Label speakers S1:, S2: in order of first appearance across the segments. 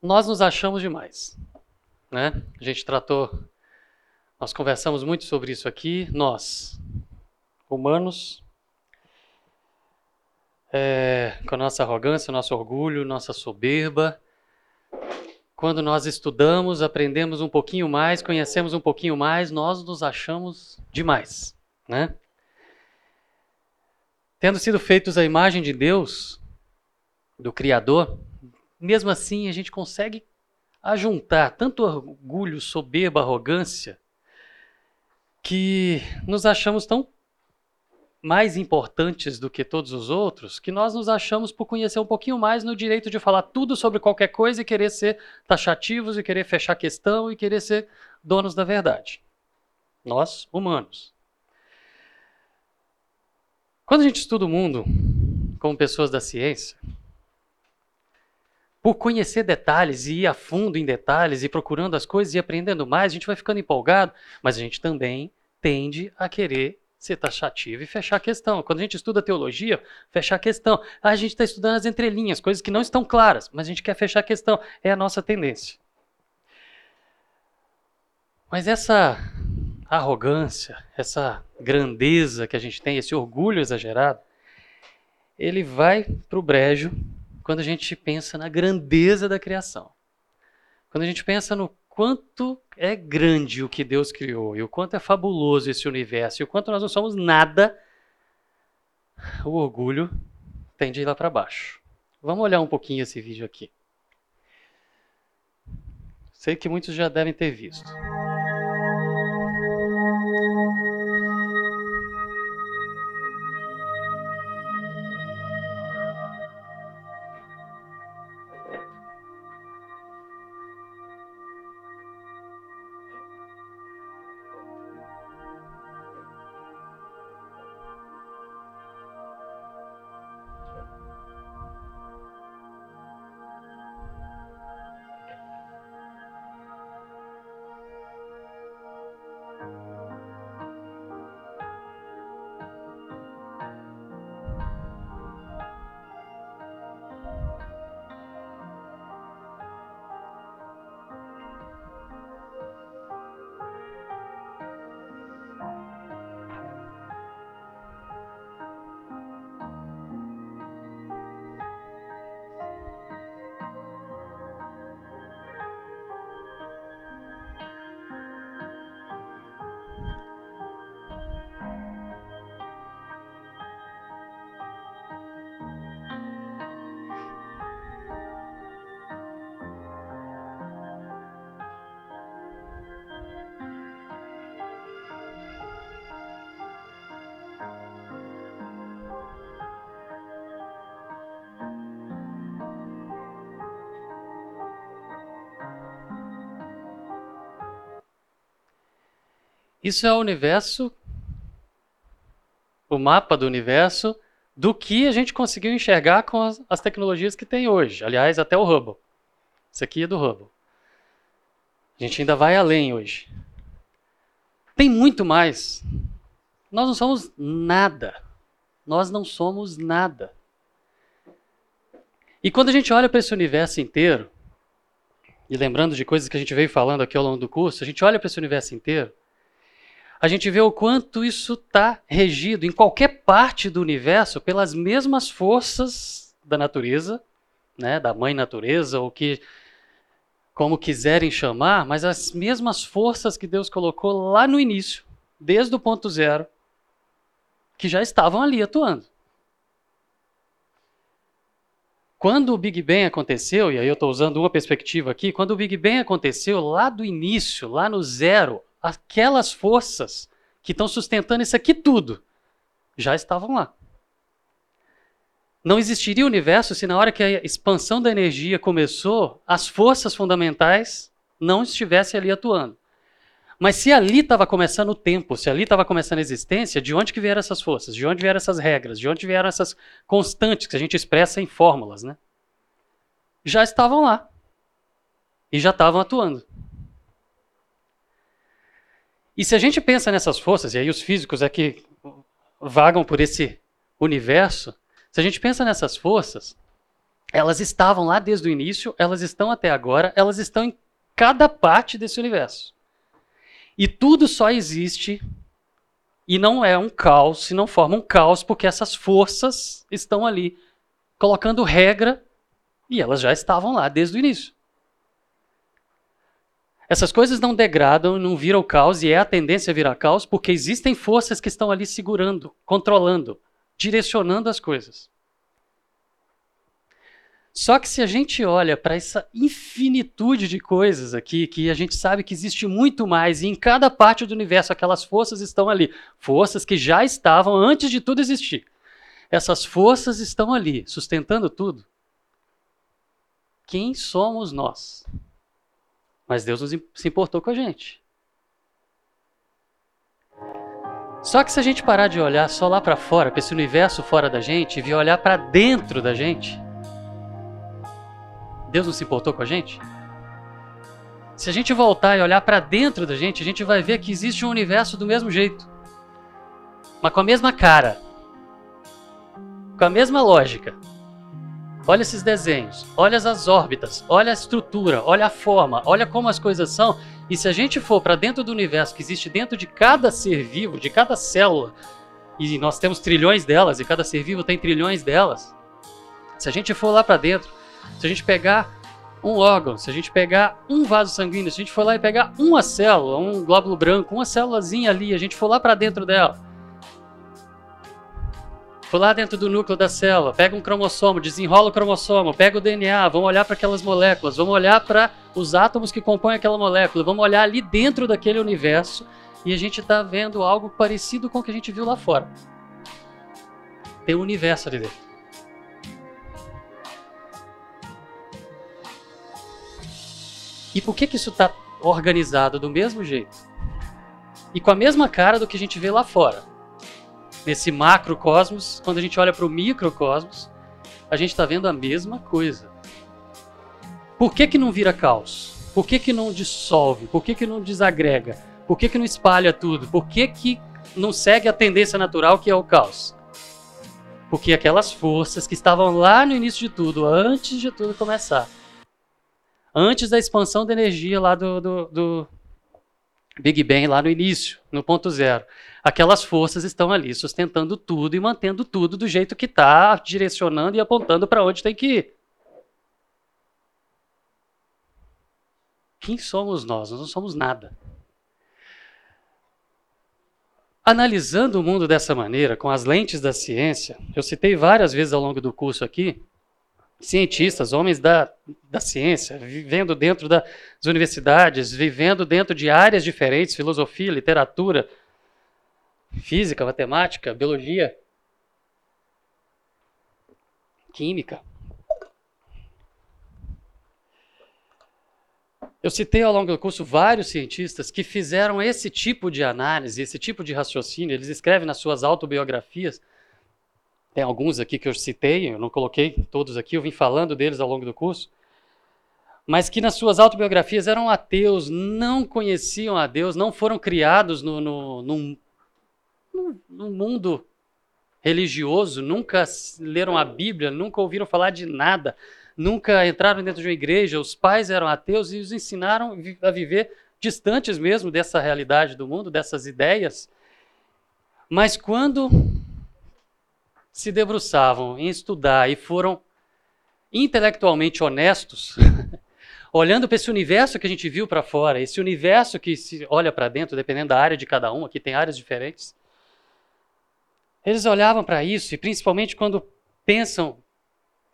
S1: Nós nos achamos demais. Né? A gente tratou, nós conversamos muito sobre isso aqui. Nós, humanos, é, com a nossa arrogância, nosso orgulho, nossa soberba. Quando nós estudamos, aprendemos um pouquinho mais, conhecemos um pouquinho mais, nós nos achamos demais. Né? Tendo sido feitos à imagem de Deus, do Criador, mesmo assim a gente consegue ajuntar tanto orgulho, soberba, arrogância, que nos achamos tão mais importantes do que todos os outros, que nós nos achamos por conhecer um pouquinho mais no direito de falar tudo sobre qualquer coisa e querer ser taxativos e querer fechar questão e querer ser donos da verdade. Nós, humanos. Quando a gente estuda o mundo como pessoas da ciência, por conhecer detalhes e ir a fundo em detalhes e procurando as coisas e aprendendo mais, a gente vai ficando empolgado, mas a gente também tende a querer ser taxativo e fechar a questão. Quando a gente estuda teologia, fechar a questão. Ah, a gente está estudando as entrelinhas, coisas que não estão claras, mas a gente quer fechar a questão. É a nossa tendência. Mas essa arrogância, essa grandeza que a gente tem, esse orgulho exagerado, ele vai para o brejo quando a gente pensa na grandeza da criação. Quando a gente pensa no quanto é grande o que Deus criou e o quanto é fabuloso esse universo e o quanto nós não somos nada, o orgulho tende a ir lá para baixo. Vamos olhar um pouquinho esse vídeo aqui. Sei que muitos já devem ter visto. Isso é o universo, o mapa do universo, do que a gente conseguiu enxergar com as, as tecnologias que tem hoje. Aliás, até o Hubble. Isso aqui é do Hubble. A gente ainda vai além hoje. Tem muito mais. Nós não somos nada. Nós não somos nada. E quando a gente olha para esse universo inteiro, e lembrando de coisas que a gente veio falando aqui ao longo do curso, a gente olha para esse universo inteiro, a gente vê o quanto isso está regido em qualquer parte do universo pelas mesmas forças da natureza, né, da mãe natureza, ou que como quiserem chamar, mas as mesmas forças que Deus colocou lá no início, desde o ponto zero, que já estavam ali atuando. Quando o Big Bang aconteceu, e aí eu estou usando uma perspectiva aqui, quando o Big Bang aconteceu, lá do início, lá no zero, aquelas forças que estão sustentando isso aqui tudo já estavam lá. Não existiria o universo se na hora que a expansão da energia começou, as forças fundamentais não estivessem ali atuando. Mas se ali estava começando o tempo, se ali estava começando a existência, de onde que vieram essas forças? De onde vieram essas regras? De onde vieram essas constantes que a gente expressa em fórmulas, né? Já estavam lá. E já estavam atuando. E se a gente pensa nessas forças, e aí os físicos é que vagam por esse universo, se a gente pensa nessas forças, Elas estavam lá desde o início, elas estão até agora, elas estão em cada parte desse universo. E tudo só existe e não é um caos, se não forma um caos, porque essas forças estão ali colocando regra e elas já estavam lá desde o início. Essas coisas não degradam, não viram caos, e é a tendência a virar caos, porque existem forças que estão ali segurando, controlando, direcionando as coisas. Só que se a gente olha para essa infinitude de coisas aqui, que a gente sabe que existe muito mais, e em cada parte do universo aquelas forças estão ali, forças que já estavam antes de tudo existir. Essas forças estão ali, sustentando tudo. Quem somos nós? Mas Deus se importou com a gente. Só que se a gente parar de olhar só lá para fora, para esse universo fora da gente, e vir olhar para dentro da gente, Deus não se importou com a gente? Se a gente voltar e olhar para dentro da gente, a gente vai ver que existe um universo do mesmo jeito, mas com a mesma cara, com a mesma lógica. Olha esses desenhos, olha as órbitas, olha a estrutura, olha a forma, olha como as coisas são. E se a gente for para dentro do universo que existe dentro de cada ser vivo, de cada célula, e nós temos trilhões delas, e cada ser vivo tem trilhões delas. Se a gente for lá para dentro, se a gente pegar um órgão, se a gente pegar um vaso sanguíneo, se a gente for lá e pegar uma célula, um glóbulo branco, uma célulazinha ali, a gente for lá para dentro dela, For lá dentro do núcleo da célula, pega um cromossomo, desenrola o cromossomo, pega o DNA, vamos olhar para aquelas moléculas, vamos olhar para os átomos que compõem aquela molécula, vamos olhar ali dentro daquele universo e a gente está vendo algo parecido com o que a gente viu lá fora. Tem um universo ali dentro. E por que, que isso está organizado do mesmo jeito? E com a mesma cara do que a gente vê lá fora nesse macrocosmos, quando a gente olha para o microcosmos, a gente está vendo a mesma coisa. Por que, que não vira caos? Por que, que não dissolve? Por que, que não desagrega? Por que, que não espalha tudo? Por que, que não segue a tendência natural que é o caos? Porque aquelas forças que estavam lá no início de tudo, antes de tudo começar, antes da expansão da energia lá do, do, do Big Bang, lá no início, no ponto zero, aquelas forças estão ali sustentando tudo e mantendo tudo do jeito que está, direcionando e apontando para onde tem que ir. Quem somos nós? Nós não somos nada. Analisando o mundo dessa maneira, com as lentes da ciência, eu citei várias vezes ao longo do curso aqui, cientistas, homens da, da ciência, vivendo dentro das universidades, vivendo dentro de áreas diferentes, filosofia, literatura, física, matemática, biologia, química. Eu citei ao longo do curso vários cientistas que fizeram esse tipo de análise, esse tipo de raciocínio. Eles escrevem nas suas autobiografias. Tem alguns aqui que eu citei, eu não coloquei todos aqui, eu vim falando deles ao longo do curso. Mas que nas suas autobiografias eram ateus, não conheciam a Deus, não foram criados no, no, num no mundo religioso, nunca leram a Bíblia, nunca ouviram falar de nada, nunca entraram dentro de uma igreja, os pais eram ateus e os ensinaram a viver distantes mesmo dessa realidade do mundo, dessas ideias. Mas quando se debruçavam em estudar e foram intelectualmente honestos, olhando para esse universo que a gente viu para fora, esse universo que se olha para dentro, dependendo da área de cada um, aqui tem áreas diferentes, eles olhavam para isso, e principalmente quando pensam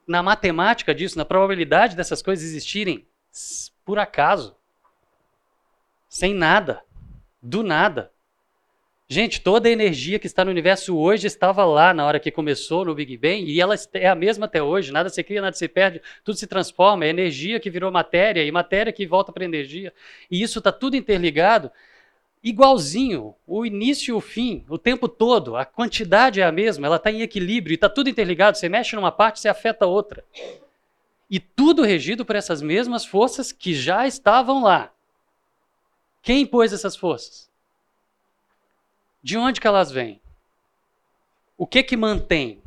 S1: na matemática disso, na probabilidade dessas coisas existirem por acaso, sem nada, do nada. Gente, toda a energia que está no universo hoje estava lá na hora que começou no Big Bang e ela é a mesma até hoje. Nada se cria, nada se perde, tudo se transforma. É energia que virou matéria e matéria que volta para energia. E isso está tudo interligado igualzinho, o início e o fim, o tempo todo, a quantidade é a mesma, ela está em equilíbrio e está tudo interligado. Você mexe numa parte, você afeta a outra. E tudo regido por essas mesmas forças que já estavam lá. Quem impôs essas forças? De onde que elas vêm? O que que mantém?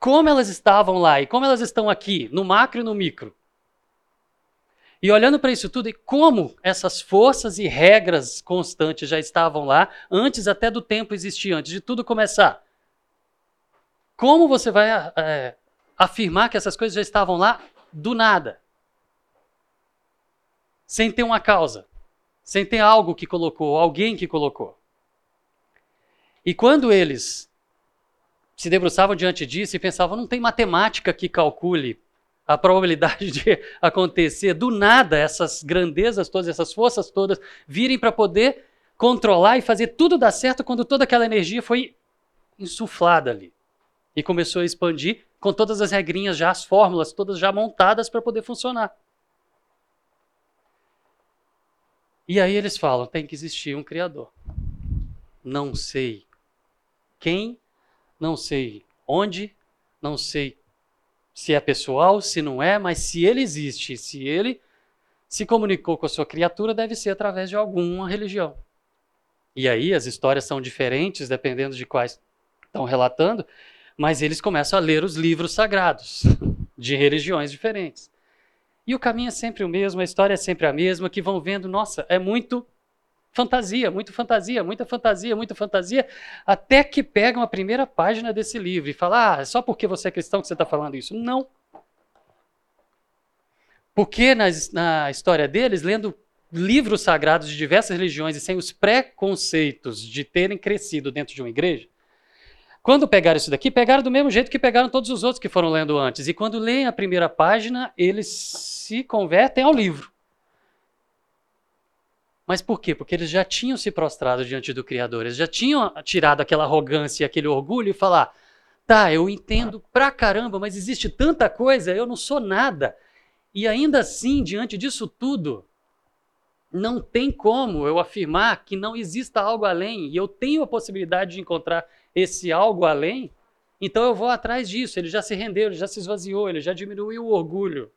S1: como elas estavam lá e como elas estão aqui, no macro e no micro. E olhando para isso tudo, e como essas forças e regras constantes já estavam lá, antes até do tempo existir, antes de tudo começar. Como você vai é, afirmar que essas coisas já estavam lá do nada? Sem ter uma causa, sem ter algo que colocou, alguém que colocou. E quando eles se debruçavam diante disso e pensavam, não tem matemática que calcule a probabilidade de acontecer do nada essas grandezas todas, essas forças todas virem para poder controlar e fazer tudo dar certo quando toda aquela energia foi insuflada ali e começou a expandir com todas as regrinhas já, as fórmulas todas já montadas para poder funcionar. E aí eles falam: tem que existir um Criador. Não sei quem, não sei onde, não sei se é pessoal, se não é, mas se ele existe, se ele se comunicou com a sua criatura, deve ser através de alguma religião. E aí as histórias são diferentes dependendo de quais estão relatando, mas eles começam a ler os livros sagrados de religiões diferentes. E o caminho é sempre o mesmo, a história é sempre a mesma, que vão vendo, nossa, é muito fantasia, muito fantasia, muita fantasia, muita fantasia, até que pegam a primeira página desse livro e falam: ah, é só porque você é cristão que você está falando isso. Não. Porque na, na história deles, lendo livros sagrados de diversas religiões e sem os preconceitos de terem crescido dentro de uma igreja, quando pegaram isso daqui, pegaram do mesmo jeito que pegaram todos os outros que foram lendo antes. E quando leem a primeira página, eles se convertem ao livro. Mas por quê? Porque eles já tinham se prostrado diante do Criador, eles já tinham tirado aquela arrogância e aquele orgulho e falar: tá, eu entendo pra caramba, mas existe tanta coisa, eu não sou nada. E ainda assim, diante disso tudo, não tem como eu afirmar que não exista algo além, e eu tenho a possibilidade de encontrar esse algo além, então eu vou atrás disso. Ele já se rendeu, ele já se esvaziou, ele já diminuiu o orgulho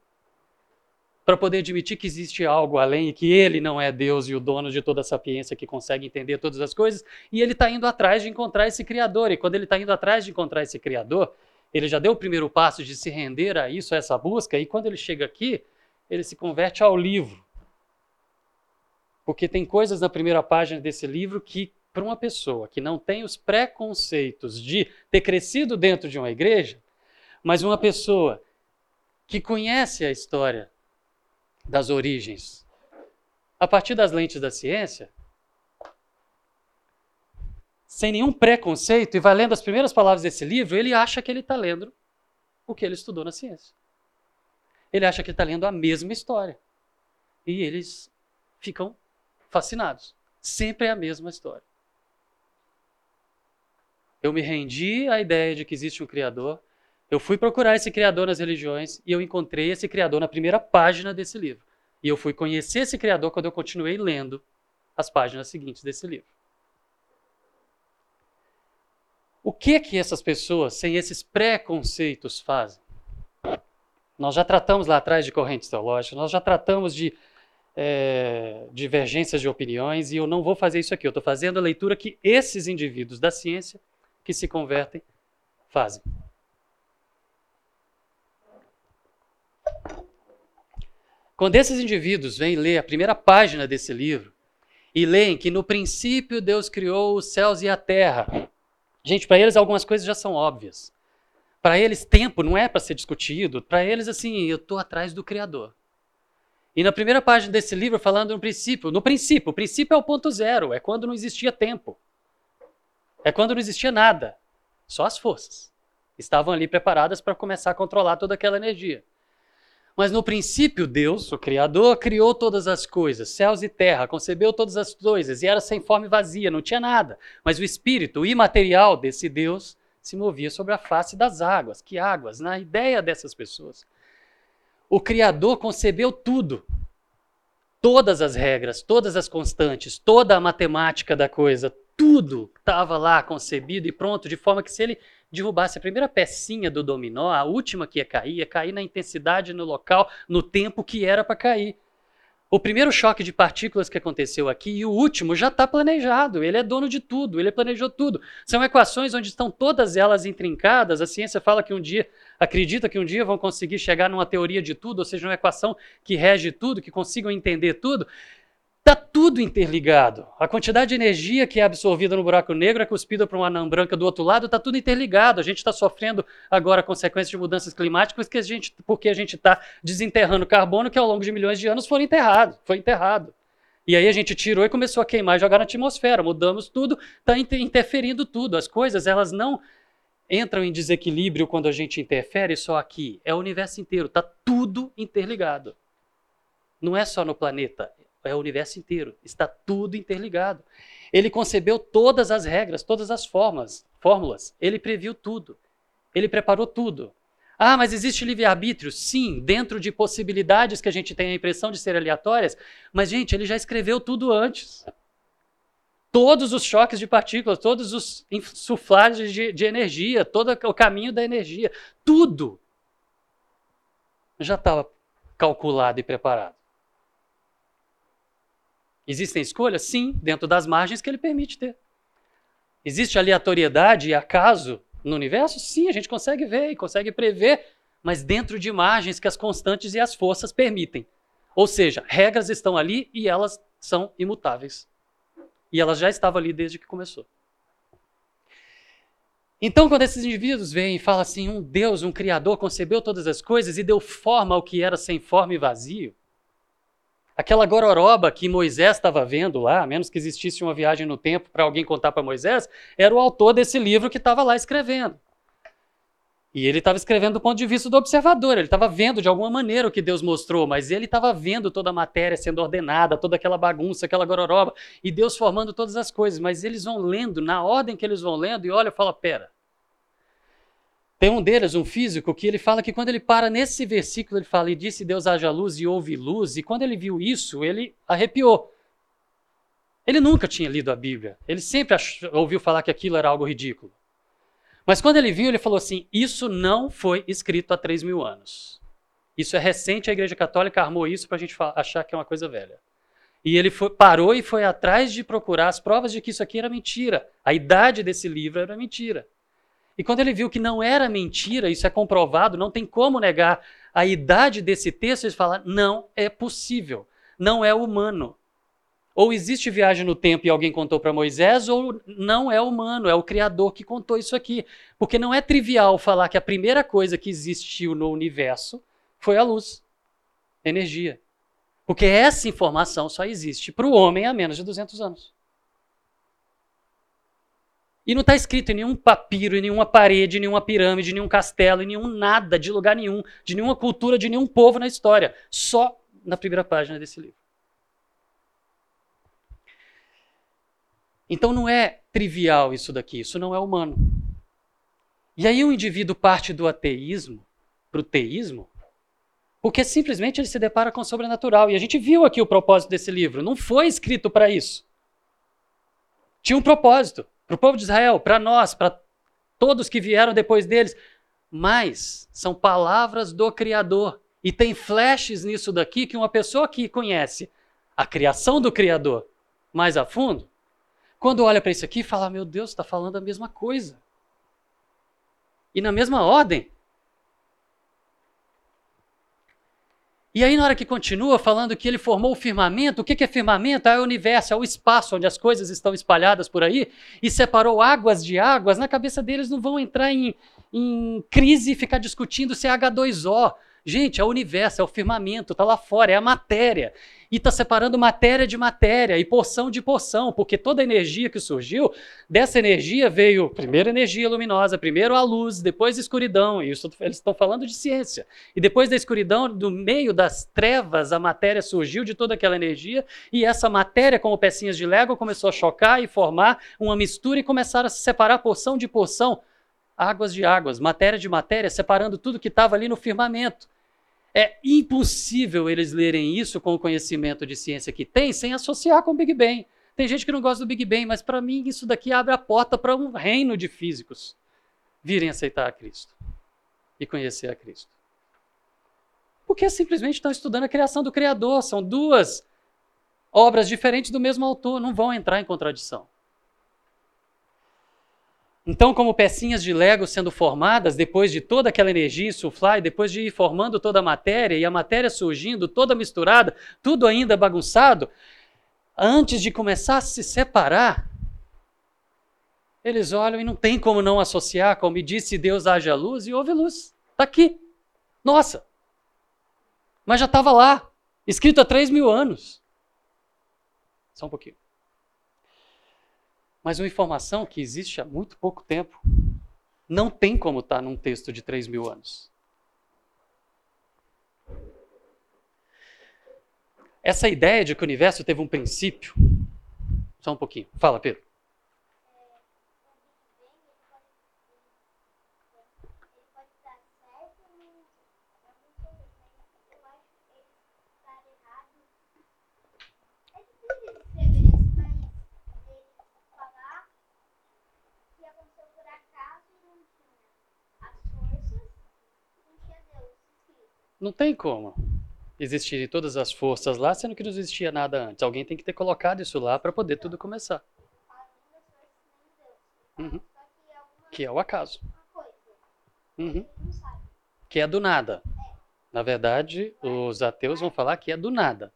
S1: para poder admitir que existe algo além e que ele não é Deus e o dono de toda a sapiência que consegue entender todas as coisas, e ele está indo atrás de encontrar esse Criador. E quando ele está indo atrás de encontrar esse Criador, ele já deu o primeiro passo de se render a isso, a essa busca, e quando ele chega aqui, ele se converte ao livro. Porque tem coisas na primeira página desse livro que, para uma pessoa que não tem os preconceitos de ter crescido dentro de uma igreja, mas uma pessoa que conhece a história das origens, a partir das lentes da ciência, sem nenhum preconceito, e vai lendo as primeiras palavras desse livro, ele acha que ele está lendo o que ele estudou na ciência. Ele acha que está lendo a mesma história. E eles ficam fascinados. Sempre é a mesma história. Eu me rendi à ideia de que existe um Criador, eu fui procurar esse criador nas religiões e eu encontrei esse criador na primeira página desse livro. E eu fui conhecer esse criador quando eu continuei lendo as páginas seguintes desse livro. O que que essas pessoas, sem esses preconceitos, fazem? Nós já tratamos lá atrás de correntes teológicas, nós já tratamos de é, divergências de opiniões e eu não vou fazer isso aqui. Eu estou fazendo a leitura que esses indivíduos da ciência que se convertem fazem. Quando esses indivíduos vêm ler a primeira página desse livro e leem que no princípio Deus criou os céus e a terra, gente, para eles algumas coisas já são óbvias. Para eles, tempo não é para ser discutido. Para eles, assim, eu estou atrás do Criador. E na primeira página desse livro, falando no princípio, no princípio, o princípio é o ponto zero, é quando não existia tempo. É quando não existia nada. Só as forças estavam ali preparadas para começar a controlar toda aquela energia. Mas no princípio, Deus, o Criador, criou todas as coisas, céus e terra, concebeu todas as coisas e era sem forma e vazia, não tinha nada. Mas o espírito o imaterial desse Deus se movia sobre a face das águas. Que águas? Na ideia dessas pessoas. O Criador concebeu tudo. Todas as regras, todas as constantes, toda a matemática da coisa, tudo estava lá concebido e pronto, de forma que se ele derrubasse a primeira pecinha do dominó, a última que ia cair, ia cair na intensidade, no local, no tempo que era para cair. O primeiro choque de partículas que aconteceu aqui e o último já está planejado. Ele é dono de tudo, ele planejou tudo. São equações onde estão todas elas intrincadas. A ciência fala que um dia, acredita que um dia vão conseguir chegar numa teoria de tudo, ou seja, uma equação que rege tudo, que consigam entender tudo. Está tudo interligado. A quantidade de energia que é absorvida no buraco negro é cuspida por uma anã branca do outro lado, está tudo interligado. A gente está sofrendo agora consequências de mudanças climáticas que a gente, porque a gente está desenterrando carbono que ao longo de milhões de anos foi enterrado, foi enterrado. E aí a gente tirou e começou a queimar e jogar na atmosfera, mudamos tudo, está interferindo tudo. As coisas, elas não entram em desequilíbrio quando a gente interfere só aqui. É o universo inteiro, está tudo interligado. Não é só no planeta, é o universo inteiro, está tudo interligado. Ele concebeu todas as regras, todas as formas, fórmulas, ele previu tudo. Ele preparou tudo. Ah, mas existe livre-arbítrio? Sim, dentro de possibilidades que a gente tem a impressão de ser aleatórias, mas, gente, ele já escreveu tudo antes. Todos os choques de partículas, todos os insuflagens de, de energia, todo o caminho da energia, tudo já estava calculado e preparado. Existem escolhas? Sim, dentro das margens que ele permite ter. Existe aleatoriedade e acaso no universo? Sim, a gente consegue ver e consegue prever, mas dentro de margens que as constantes e as forças permitem. Ou seja, regras estão ali e elas são imutáveis. E elas já estavam ali desde que começou. Então, quando esses indivíduos vêm e falam assim, um Deus, um Criador, concebeu todas as coisas e deu forma ao que era sem forma e vazio, Aquela gororoba que Moisés estava vendo lá, a menos que existisse uma viagem no tempo para alguém contar para Moisés, era o autor desse livro que estava lá escrevendo. E ele estava escrevendo do ponto de vista do observador, ele estava vendo de alguma maneira o que Deus mostrou, mas ele estava vendo toda a matéria sendo ordenada, toda aquela bagunça, aquela gororoba, e Deus formando todas as coisas. Mas eles vão lendo, na ordem que eles vão lendo, e olha e fala: pera, tem um deles, um físico, que ele fala que quando ele para nesse versículo, ele fala, e disse Deus haja luz e houve luz, e quando ele viu isso, ele arrepiou. Ele nunca tinha lido a Bíblia, ele sempre ouviu falar que aquilo era algo ridículo. Mas quando ele viu, ele falou assim: Isso não foi escrito há 3 mil anos. Isso é recente, a Igreja Católica armou isso para a gente achar que é uma coisa velha. E ele foi, parou e foi atrás de procurar as provas de que isso aqui era mentira. A idade desse livro era mentira. E quando ele viu que não era mentira, isso é comprovado, não tem como negar a idade desse texto, ele fala: não é possível, não é humano. Ou existe viagem no tempo e alguém contou para Moisés, ou não é humano, é o Criador que contou isso aqui. Porque não é trivial falar que a primeira coisa que existiu no universo foi a luz, energia. Porque essa informação só existe para o homem há menos de 200 anos. E não está escrito em nenhum papiro, em nenhuma parede, em nenhuma pirâmide, em nenhum castelo, em nenhum nada, de lugar nenhum, de nenhuma cultura, de nenhum povo na história. Só na primeira página desse livro. Então não é trivial isso daqui, isso não é humano. E aí o indivíduo parte do ateísmo para o teísmo, porque simplesmente ele se depara com o sobrenatural. E a gente viu aqui o propósito desse livro. Não foi escrito para isso. Tinha um propósito para o povo de Israel, para nós, para todos que vieram depois deles. Mas são palavras do Criador. E tem flashes nisso daqui que uma pessoa que conhece a criação do Criador mais a fundo, quando olha para isso aqui, fala: Meu Deus, está falando a mesma coisa. E na mesma ordem. E aí, na hora que continua falando que ele formou o firmamento, o que é firmamento? É o universo, é o espaço onde as coisas estão espalhadas por aí, e separou águas de águas, na cabeça deles não vão entrar em, em crise e ficar discutindo se é H2O. Gente, é o universo, é o firmamento, está lá fora, é a matéria. E está separando matéria de matéria e porção de porção, porque toda a energia que surgiu, dessa energia veio primeiro energia luminosa, primeiro a luz, depois a escuridão. E isso, eles estão falando de ciência. E depois da escuridão, do meio das trevas, a matéria surgiu de toda aquela energia, e essa matéria, como pecinhas de Lego, começou a chocar e formar uma mistura e começaram a se separar porção de porção águas de águas, matéria de matéria, separando tudo que estava ali no firmamento. É impossível eles lerem isso com o conhecimento de ciência que tem sem associar com o Big Bang. Tem gente que não gosta do Big Bang, mas para mim isso daqui abre a porta para um reino de físicos virem aceitar a Cristo e conhecer a Cristo. Porque simplesmente estão estudando a criação do Criador. São duas obras diferentes do mesmo autor, não vão entrar em contradição. Então, como pecinhas de Lego sendo formadas, depois de toda aquela energia insuflar, e depois de ir formando toda a matéria, e a matéria surgindo toda misturada, tudo ainda bagunçado, antes de começar a se separar, eles olham e não tem como não associar, como disse Deus haja luz e houve luz. Está aqui. Nossa! Mas já estava lá, escrito há três mil anos. Só um pouquinho mas uma informação que existe há muito pouco tempo não tem como estar num texto de 3 mil anos. Essa ideia de que o universo teve um princípio. Só um pouquinho. Fala, Pedro. Não tem como existirem todas as forças lá, sendo que não existia nada antes. Alguém tem que ter colocado isso lá para poder tudo começar. Uhum. Que é o acaso. Uhum. Que é do nada. Na verdade, os ateus vão falar que é do nada.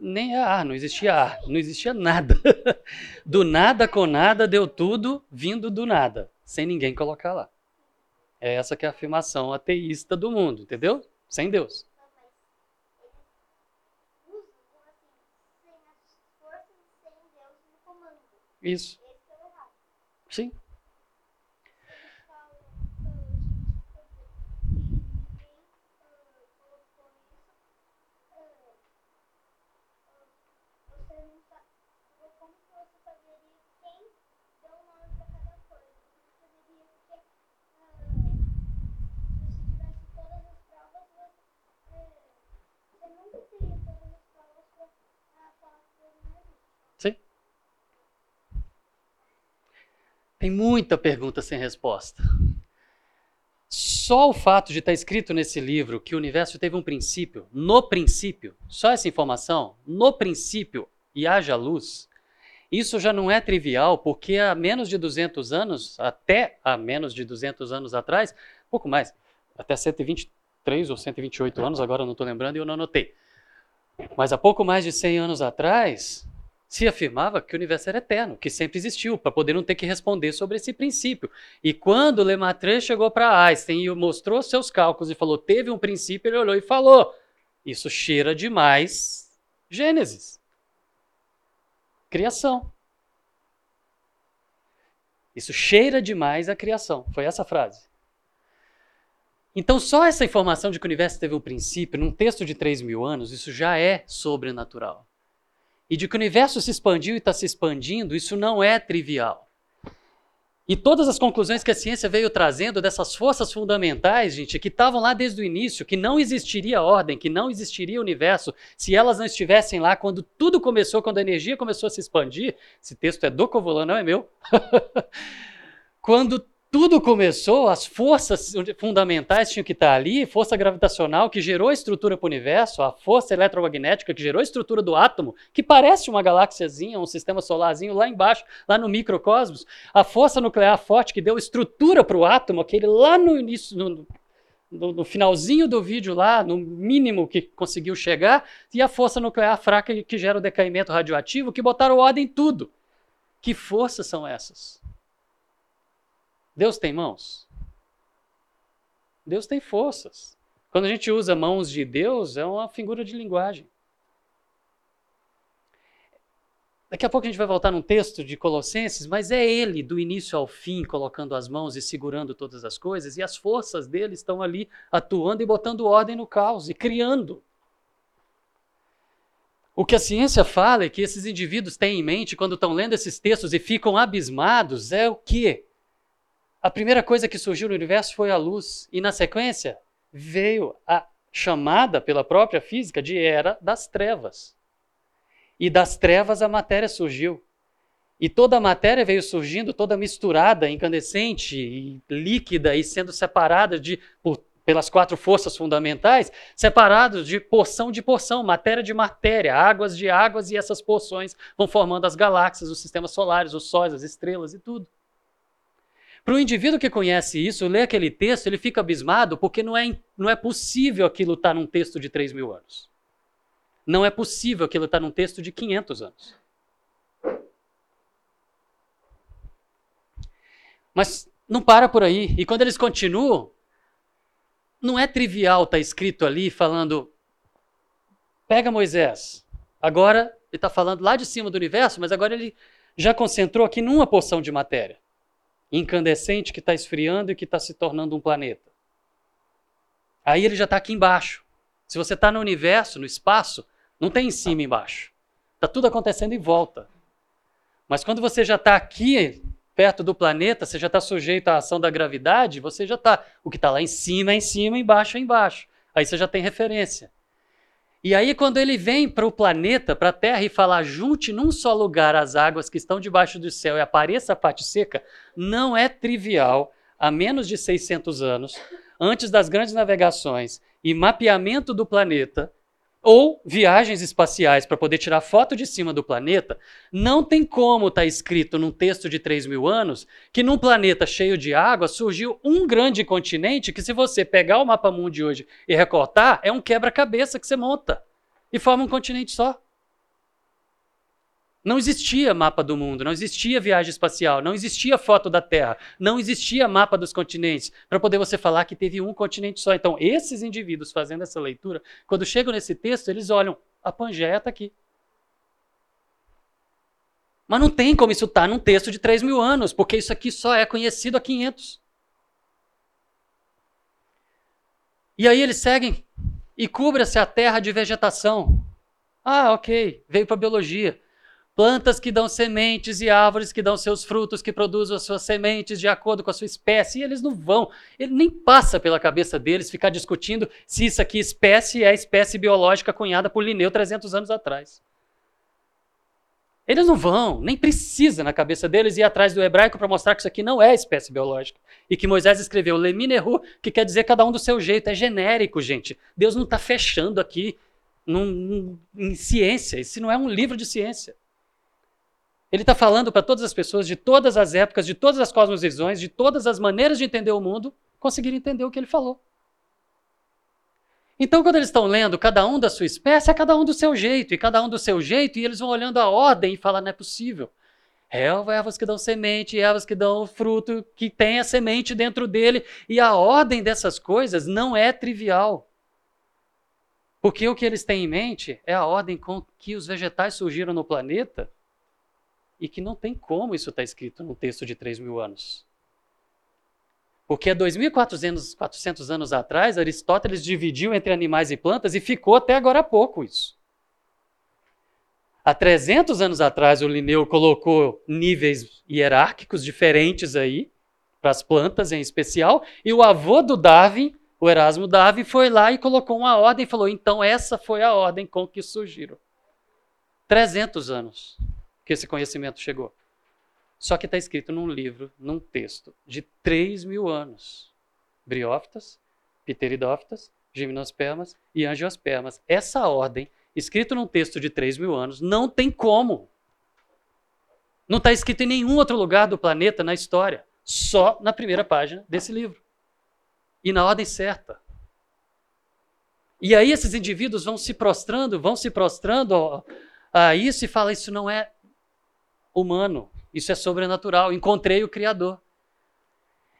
S1: Nem ar, não existia ar, não existia nada. Do nada com nada deu tudo vindo do nada, sem ninguém colocar lá. É essa que é a afirmação ateísta do mundo, entendeu? Sem Deus. Isso. Sim. Tem muita pergunta sem resposta. Só o fato de estar escrito nesse livro que o universo teve um princípio, no princípio, só essa informação, no princípio e haja luz, isso já não é trivial, porque há menos de 200 anos, até há menos de 200 anos atrás, pouco mais, até 123 ou 128 anos, agora não estou lembrando e eu não anotei. Mas há pouco mais de 100 anos atrás, se afirmava que o universo era eterno, que sempre existiu, para poder não ter que responder sobre esse princípio. E quando Lemaitre chegou para Einstein e mostrou seus cálculos e falou, teve um princípio, ele olhou e falou, isso cheira demais Gênesis. Criação. Isso cheira demais a criação. Foi essa frase. Então, só essa informação de que o universo teve um princípio, num texto de 3 mil anos, isso já é sobrenatural e de que o universo se expandiu e está se expandindo, isso não é trivial. E todas as conclusões que a ciência veio trazendo dessas forças fundamentais, gente, que estavam lá desde o início, que não existiria ordem, que não existiria universo, se elas não estivessem lá quando tudo começou, quando a energia começou a se expandir. Esse texto é do Covolan, não é meu. quando tudo começou, as forças fundamentais tinham que estar ali, força gravitacional que gerou a estrutura para o universo, a força eletromagnética que gerou a estrutura do átomo, que parece uma galáxiazinha, um sistema solarzinho lá embaixo, lá no microcosmos, a força nuclear forte que deu estrutura para o átomo, aquele lá no início, no, no, no, finalzinho do vídeo lá, no mínimo que conseguiu chegar, e a força nuclear fraca que gera o decaimento radioativo, que botaram ordem em tudo. Que forças são essas? Deus tem mãos? Deus tem forças. Quando a gente usa mãos de Deus, é uma figura de linguagem. Daqui a pouco a gente vai voltar num texto de Colossenses, mas é ele, do início ao fim, colocando as mãos e segurando todas as coisas, e as forças dele estão ali atuando e botando ordem no caos e criando. O que a ciência fala e que esses indivíduos têm em mente quando estão lendo esses textos e ficam abismados é o quê? A primeira coisa que surgiu no universo foi a luz, e na sequência veio a chamada pela própria física de era das trevas. E das trevas a matéria surgiu. E toda a matéria veio surgindo, toda misturada, incandescente e líquida e sendo separada de, por, pelas quatro forças fundamentais, separados de porção de porção, matéria de matéria, águas de águas, e essas porções vão formando as galáxias, os sistemas solares, os sóis, as estrelas e tudo. Para o indivíduo que conhece isso, lê aquele texto, ele fica abismado porque não é, não é possível aquilo estar tá num texto de 3 mil anos. Não é possível aquilo estar tá num texto de 500 anos. Mas não para por aí. E quando eles continuam, não é trivial estar tá escrito ali falando: pega Moisés. Agora ele está falando lá de cima do universo, mas agora ele já concentrou aqui numa porção de matéria incandescente que está esfriando e que está se tornando um planeta. Aí ele já está aqui embaixo. Se você está no universo, no espaço, não tem em cima e embaixo. Está tudo acontecendo em volta. Mas quando você já está aqui, perto do planeta, você já está sujeito à ação da gravidade, você já está. O que está lá em cima é em cima, embaixo é embaixo. Aí você já tem referência. E aí, quando ele vem para o planeta, para a Terra, e fala, junte num só lugar as águas que estão debaixo do céu e apareça a parte seca, não é trivial, há menos de 600 anos, antes das grandes navegações e mapeamento do planeta, ou viagens espaciais para poder tirar foto de cima do planeta, não tem como estar tá escrito num texto de 3 mil anos que num planeta cheio de água surgiu um grande continente que, se você pegar o mapa mundo de hoje e recortar, é um quebra-cabeça que você monta e forma um continente só. Não existia mapa do mundo, não existia viagem espacial, não existia foto da Terra, não existia mapa dos continentes, para poder você falar que teve um continente só. Então, esses indivíduos fazendo essa leitura, quando chegam nesse texto, eles olham, a Pangeia está aqui. Mas não tem como isso estar tá num texto de 3 mil anos, porque isso aqui só é conhecido há 500. E aí eles seguem e cubra-se a terra de vegetação. Ah, ok, veio para biologia plantas que dão sementes e árvores que dão seus frutos, que produzem as suas sementes de acordo com a sua espécie, e eles não vão, ele nem passa pela cabeça deles ficar discutindo se isso aqui espécie é a espécie biológica cunhada por Linneu 300 anos atrás. Eles não vão, nem precisa na cabeça deles ir atrás do hebraico para mostrar que isso aqui não é espécie biológica. E que Moisés escreveu Lemineru, que quer dizer cada um do seu jeito, é genérico, gente. Deus não está fechando aqui num, num, em ciência, esse não é um livro de ciência. Ele está falando para todas as pessoas de todas as épocas, de todas as cosmovisões, de todas as maneiras de entender o mundo, conseguir entender o que ele falou. Então, quando eles estão lendo cada um da sua espécie, é cada um do seu jeito, e cada um do seu jeito, e eles vão olhando a ordem e falam: não é possível. Ervas que dão semente, ervas que dão fruto, que tem a semente dentro dele. E a ordem dessas coisas não é trivial. Porque o que eles têm em mente é a ordem com que os vegetais surgiram no planeta e que não tem como isso estar tá escrito num texto de 3 mil anos. Porque há 2.400 anos atrás, Aristóteles dividiu entre animais e plantas e ficou até agora há pouco isso. Há 300 anos atrás, o Linneu colocou níveis hierárquicos diferentes aí, para as plantas em especial, e o avô do Darwin, o Erasmo Darwin, foi lá e colocou uma ordem e falou: então essa foi a ordem com que surgiram. 300 anos que esse conhecimento chegou. Só que está escrito num livro, num texto de 3 mil anos. Briófitas, Pteridófitas, Gimnospermas e Angiospermas. Essa ordem, escrito num texto de 3 mil anos, não tem como. Não está escrito em nenhum outro lugar do planeta na história. Só na primeira página desse livro. E na ordem certa. E aí esses indivíduos vão se prostrando, vão se prostrando a isso e falam: Isso não é humano, isso é sobrenatural. Encontrei o Criador.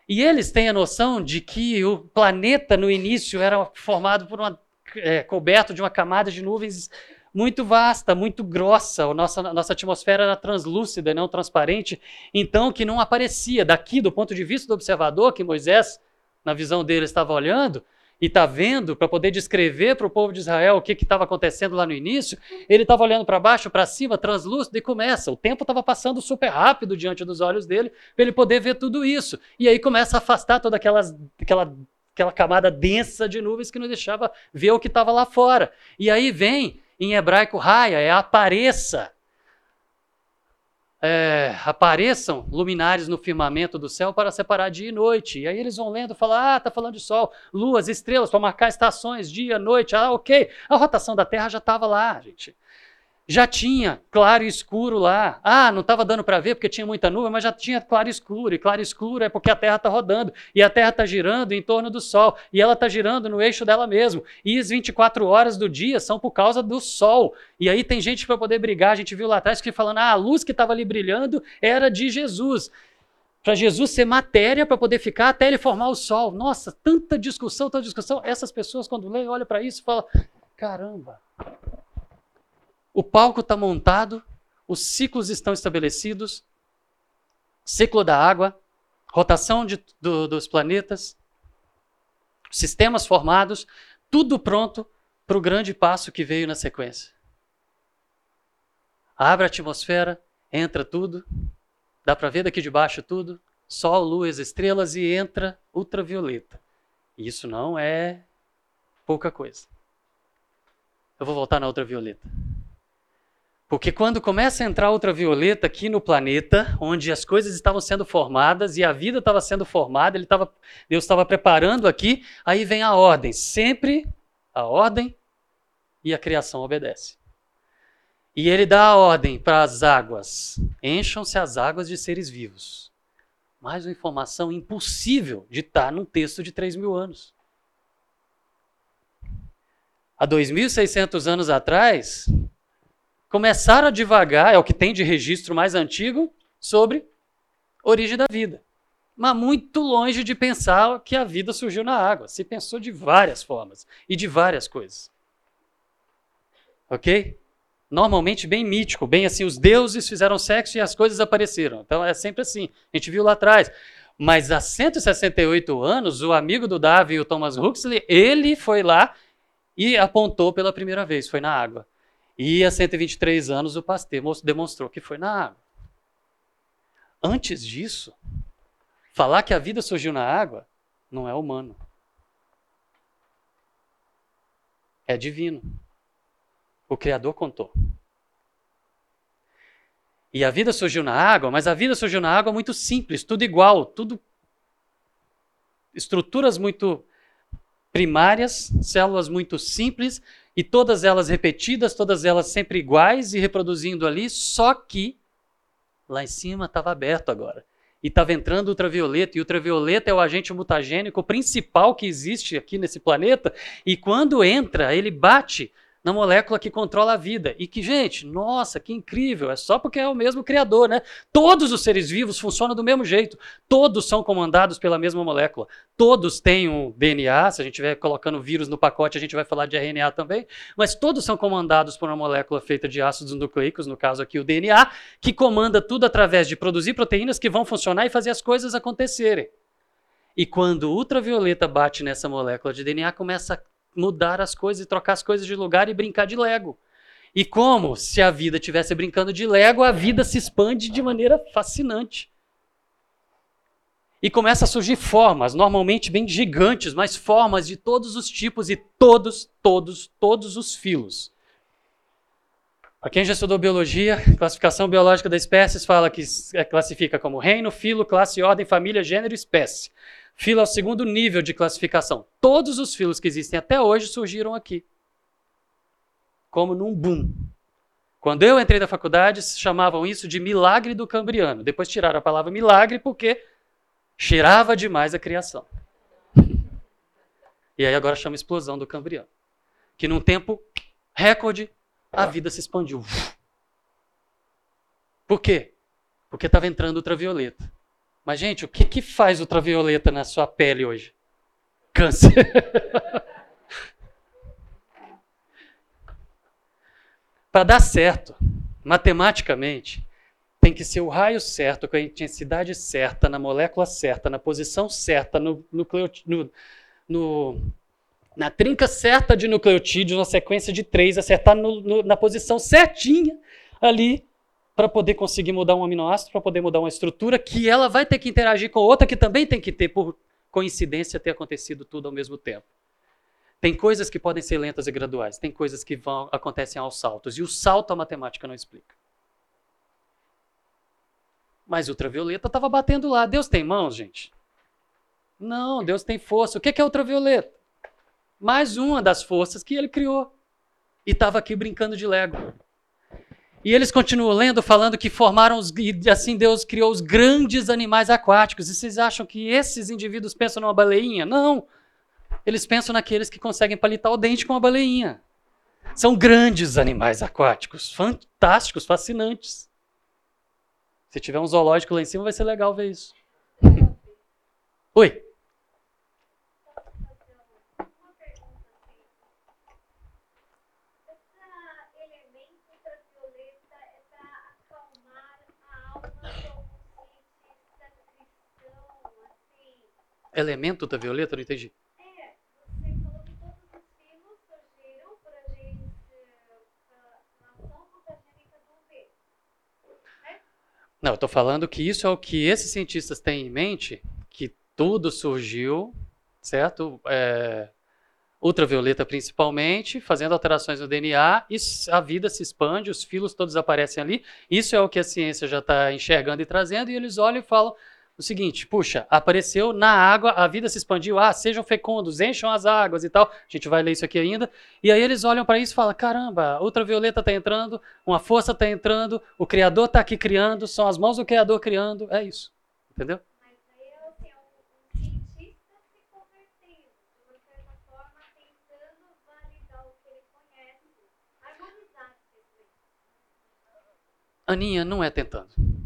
S1: E eles têm a noção de que o planeta no início era formado por uma é, coberto de uma camada de nuvens muito vasta, muito grossa. A nossa, nossa atmosfera era translúcida, não transparente, então que não aparecia. Daqui, do ponto de vista do observador, que Moisés, na visão dele, estava olhando, e está vendo, para poder descrever para o povo de Israel o que estava acontecendo lá no início, ele estava olhando para baixo, para cima, translúcido, e começa. O tempo estava passando super rápido diante dos olhos dele, para ele poder ver tudo isso. E aí começa a afastar toda aquela, aquela camada densa de nuvens que não deixava ver o que estava lá fora. E aí vem, em hebraico, raia, é apareça. É, apareçam luminares no firmamento do céu para separar dia e noite. E aí eles vão lendo, falam, ah, tá falando de sol, luas, estrelas, para marcar estações, dia, noite, ah, ok. A rotação da Terra já estava lá, gente já tinha claro e escuro lá. Ah, não estava dando para ver porque tinha muita nuvem, mas já tinha claro e escuro. E claro e escuro é porque a Terra está rodando. E a Terra está girando em torno do Sol. E ela está girando no eixo dela mesmo. E as 24 horas do dia são por causa do Sol. E aí tem gente para poder brigar. A gente viu lá atrás que falando, ah, a luz que estava ali brilhando era de Jesus. Para Jesus ser matéria para poder ficar até ele formar o Sol. Nossa, tanta discussão, tanta discussão. Essas pessoas, quando leem, olham para isso e falam: caramba, o palco está montado, os ciclos estão estabelecidos ciclo da água, rotação de, do, dos planetas, sistemas formados, tudo pronto para o grande passo que veio na sequência. Abre a atmosfera, entra tudo, dá para ver daqui de baixo tudo, Sol, luz, estrelas e entra ultravioleta. Isso não é pouca coisa. Eu vou voltar na ultravioleta. Porque quando começa a entrar ultravioleta aqui no planeta, onde as coisas estavam sendo formadas e a vida estava sendo formada, ele tava, Deus estava preparando aqui, aí vem a ordem. Sempre a ordem e a criação obedece. E ele dá a ordem para as águas: encham-se as águas de seres vivos. Mais uma informação impossível de estar num texto de 3 mil anos. Há 2.600 anos atrás, começaram a divagar, é o que tem de registro mais antigo, sobre origem da vida. Mas muito longe de pensar que a vida surgiu na água. Se pensou de várias formas e de várias coisas. Ok? Normalmente bem mítico, bem assim, os deuses fizeram sexo e as coisas apareceram. Então é sempre assim. A gente viu lá atrás. Mas há 168 anos, o amigo do Darwin, o Thomas Huxley, ele foi lá e apontou pela primeira vez, foi na água. E há 123 anos o Pasteur demonstrou que foi na água. Antes disso, falar que a vida surgiu na água não é humano. É divino. O Criador contou. E a vida surgiu na água, mas a vida surgiu na água muito simples, tudo igual, tudo estruturas muito primárias, células muito simples, e todas elas repetidas, todas elas sempre iguais e reproduzindo ali, só que lá em cima estava aberto agora. E estava entrando ultravioleta, e ultravioleta é o agente mutagênico principal que existe aqui nesse planeta, e quando entra, ele bate na molécula que controla a vida. E que, gente, nossa, que incrível! É só porque é o mesmo Criador, né? Todos os seres vivos funcionam do mesmo jeito. Todos são comandados pela mesma molécula. Todos têm um DNA. Se a gente estiver colocando vírus no pacote, a gente vai falar de RNA também. Mas todos são comandados por uma molécula feita de ácidos nucleicos, no caso aqui o DNA, que comanda tudo através de produzir proteínas que vão funcionar e fazer as coisas acontecerem. E quando o ultravioleta bate nessa molécula de DNA, começa a mudar as coisas trocar as coisas de lugar e brincar de Lego. E como se a vida estivesse brincando de Lego, a vida se expande de maneira fascinante. E começa a surgir formas, normalmente bem gigantes, mas formas de todos os tipos e todos, todos, todos os filos. Para quem já estudou biologia, classificação biológica das espécies fala que é, classifica como reino, filo, classe, ordem, família, gênero espécie. Filo é o segundo nível de classificação. Todos os filos que existem até hoje surgiram aqui. Como num boom. Quando eu entrei na faculdade, chamavam isso de milagre do Cambriano. Depois tiraram a palavra milagre porque cheirava demais a criação. E aí agora chama explosão do Cambriano. Que num tempo recorde, a vida se expandiu. Por quê? Porque estava entrando ultravioleta. Mas, gente, o que, que faz ultravioleta na sua pele hoje? Câncer. Para dar certo, matematicamente, tem que ser o raio certo, com a intensidade certa, na molécula certa, na posição certa, no, no, no, na trinca certa de nucleotídeos, na sequência de três, acertar na posição certinha ali para poder conseguir mudar um aminoácido, para poder mudar uma estrutura, que ela vai ter que interagir com outra que também tem que ter, por coincidência, ter acontecido tudo ao mesmo tempo. Tem coisas que podem ser lentas e graduais, tem coisas que vão, acontecem aos saltos, e o salto a matemática não explica. Mas ultravioleta estava batendo lá. Deus tem mãos, gente? Não, Deus tem força. O que é ultravioleta? Mais uma das forças que ele criou. E estava aqui brincando de Lego. E eles continuam lendo, falando que formaram os. E assim Deus criou os grandes animais aquáticos. E vocês acham que esses indivíduos pensam numa baleinha? Não. Eles pensam naqueles que conseguem palitar o dente com a baleinha. São grandes animais aquáticos, fantásticos, fascinantes. Se tiver um zoológico lá em cima, vai ser legal ver isso. Oi. Elemento da violeta? Não entendi.
S2: Não,
S1: eu estou falando que isso é o que esses cientistas têm em mente, que tudo surgiu, certo? É, ultravioleta principalmente, fazendo alterações no DNA, e a vida se expande, os filos todos aparecem ali. Isso é o que a ciência já está enxergando e trazendo, e eles olham e falam: o seguinte, puxa, apareceu na água, a vida se expandiu, ah, sejam fecundos, encham as águas e tal. A gente vai ler isso aqui ainda. E aí eles olham para isso e falam: caramba, ultravioleta está entrando, uma força está entrando, o Criador está aqui criando, são as mãos do Criador criando. É isso. Entendeu? Aninha, não é tentando.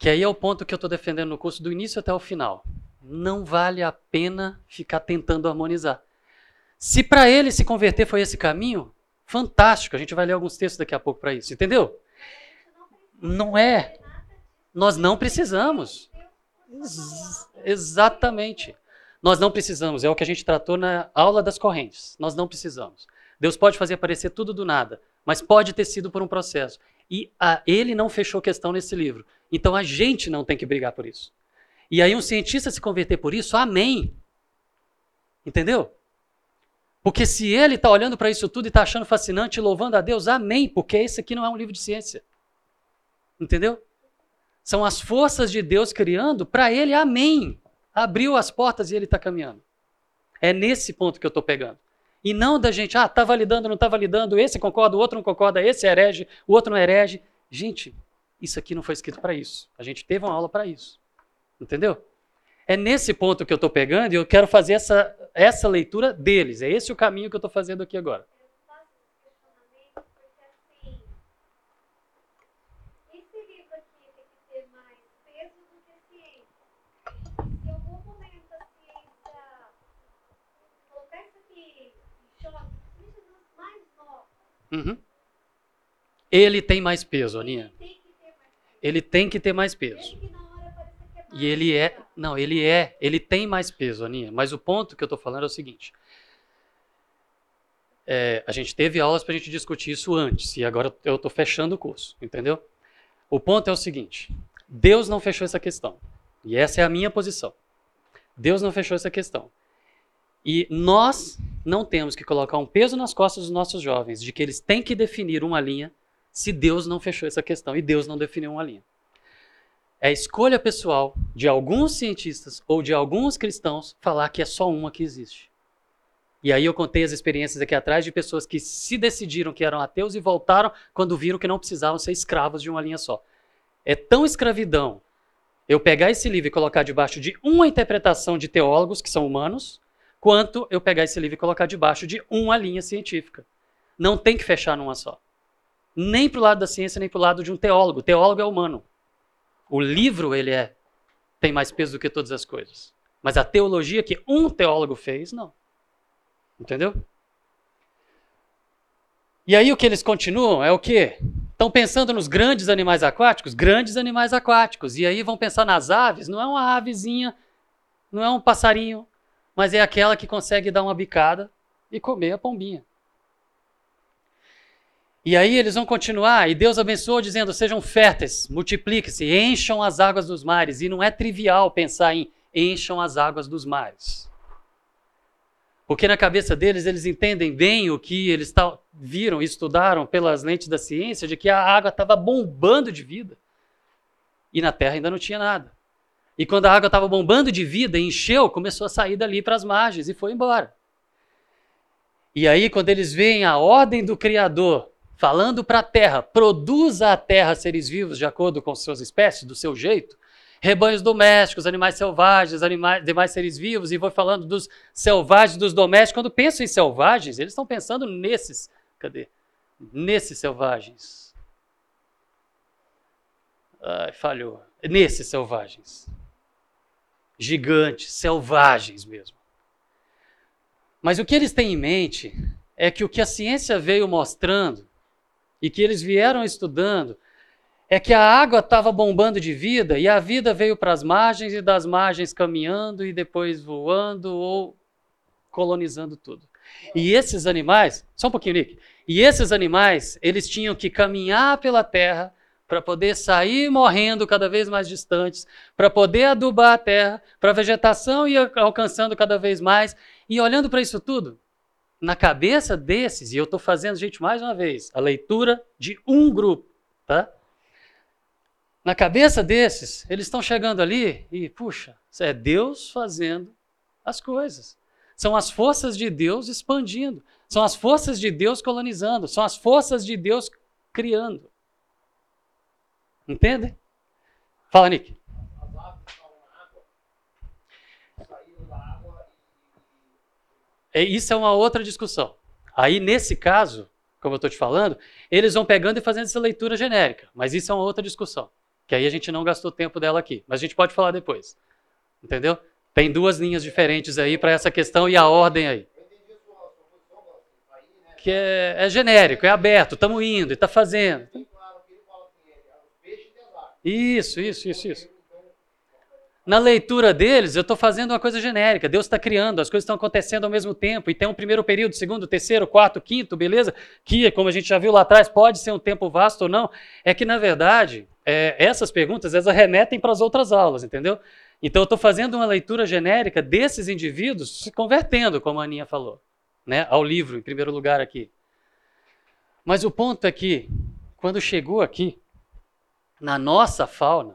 S1: Que aí é o ponto que eu estou defendendo no curso do início até o final. Não vale a pena ficar tentando harmonizar. Se para ele se converter foi esse caminho, fantástico. A gente vai ler alguns textos daqui a pouco para isso, entendeu? Não é. Nós não precisamos. Ex exatamente. Nós não precisamos. É o que a gente tratou na aula das correntes. Nós não precisamos. Deus pode fazer aparecer tudo do nada, mas pode ter sido por um processo. E a, ele não fechou questão nesse livro. Então a gente não tem que brigar por isso. E aí um cientista se converter por isso, amém. Entendeu? Porque se ele está olhando para isso tudo e está achando fascinante louvando a Deus, amém, porque esse aqui não é um livro de ciência. Entendeu? São as forças de Deus criando para ele, amém. Abriu as portas e ele está caminhando. É nesse ponto que eu estou pegando. E não da gente, ah, está validando, não está validando, esse concorda, o outro não concorda, esse é herege, o outro não é herege. Gente, isso aqui não foi escrito para isso. A gente teve uma aula para isso. Entendeu? É nesse ponto que eu estou pegando e eu quero fazer essa, essa leitura deles. É esse o caminho que eu estou fazendo aqui agora. Uhum. Ele tem mais peso, Aninha. Ele tem que ter mais peso. E ele é. Não, ele é. Ele tem mais peso, Aninha. Mas o ponto que eu estou falando é o seguinte. É, a gente teve aulas para a gente discutir isso antes. E agora eu estou fechando o curso. Entendeu? O ponto é o seguinte. Deus não fechou essa questão. E essa é a minha posição. Deus não fechou essa questão. E nós não temos que colocar um peso nas costas dos nossos jovens de que eles têm que definir uma linha se Deus não fechou essa questão e Deus não definiu uma linha. É escolha pessoal de alguns cientistas ou de alguns cristãos falar que é só uma que existe. E aí eu contei as experiências aqui atrás de pessoas que se decidiram que eram ateus e voltaram quando viram que não precisavam ser escravos de uma linha só. É tão escravidão eu pegar esse livro e colocar debaixo de uma interpretação de teólogos que são humanos, quanto eu pegar esse livro e colocar debaixo de uma linha científica. Não tem que fechar numa só nem para o lado da ciência, nem para o lado de um teólogo. O teólogo é humano. O livro, ele é tem mais peso do que todas as coisas. Mas a teologia que um teólogo fez, não. Entendeu? E aí o que eles continuam é o quê? Estão pensando nos grandes animais aquáticos? Grandes animais aquáticos. E aí vão pensar nas aves, não é uma avezinha, não é um passarinho, mas é aquela que consegue dar uma bicada e comer a pombinha. E aí eles vão continuar, e Deus abençoou dizendo: sejam férteis, multipliquem-se, encham as águas dos mares. E não é trivial pensar em encham as águas dos mares. Porque na cabeça deles, eles entendem bem o que eles viram e estudaram pelas lentes da ciência, de que a água estava bombando de vida. E na terra ainda não tinha nada. E quando a água estava bombando de vida, encheu, começou a sair dali para as margens e foi embora. E aí, quando eles veem a ordem do Criador falando para a terra, produza a terra seres vivos de acordo com suas espécies, do seu jeito, rebanhos domésticos, animais selvagens, animais, demais seres vivos, e vou falando dos selvagens, dos domésticos. Quando pensam em selvagens, eles estão pensando nesses, cadê? Nesses selvagens. Ai, falhou. Nesses selvagens. Gigantes, selvagens mesmo. Mas o que eles têm em mente é que o que a ciência veio mostrando e que eles vieram estudando é que a água estava bombando de vida e a vida veio para as margens e das margens caminhando e depois voando ou colonizando tudo. E esses animais, só um pouquinho, Nick. E esses animais, eles tinham que caminhar pela terra para poder sair morrendo cada vez mais distantes, para poder adubar a terra, para a vegetação ir alcançando cada vez mais. E olhando para isso tudo, na cabeça desses, e eu estou fazendo, gente, mais uma vez, a leitura de um grupo, tá? Na cabeça desses, eles estão chegando ali e, puxa, é Deus fazendo as coisas. São as forças de Deus expandindo. São as forças de Deus colonizando. São as forças de Deus criando. Entende? Fala, Nick. É, isso é uma outra discussão. Aí, nesse caso, como eu estou te falando, eles vão pegando e fazendo essa leitura genérica. Mas isso é uma outra discussão. Que aí a gente não gastou tempo dela aqui. Mas a gente pode falar depois. Entendeu? Tem duas linhas diferentes aí para essa questão e a ordem aí. Que é, é genérico, é aberto, estamos indo e está fazendo. Isso, isso, isso, isso. Na leitura deles, eu estou fazendo uma coisa genérica. Deus está criando, as coisas estão acontecendo ao mesmo tempo. E tem um primeiro período, segundo, terceiro, quarto, quinto, beleza? Que, como a gente já viu lá atrás, pode ser um tempo vasto ou não. É que, na verdade, é, essas perguntas elas remetem para as outras aulas, entendeu? Então eu estou fazendo uma leitura genérica desses indivíduos se convertendo, como a Aninha falou, né, ao livro, em primeiro lugar aqui. Mas o ponto é que, quando chegou aqui, na nossa fauna,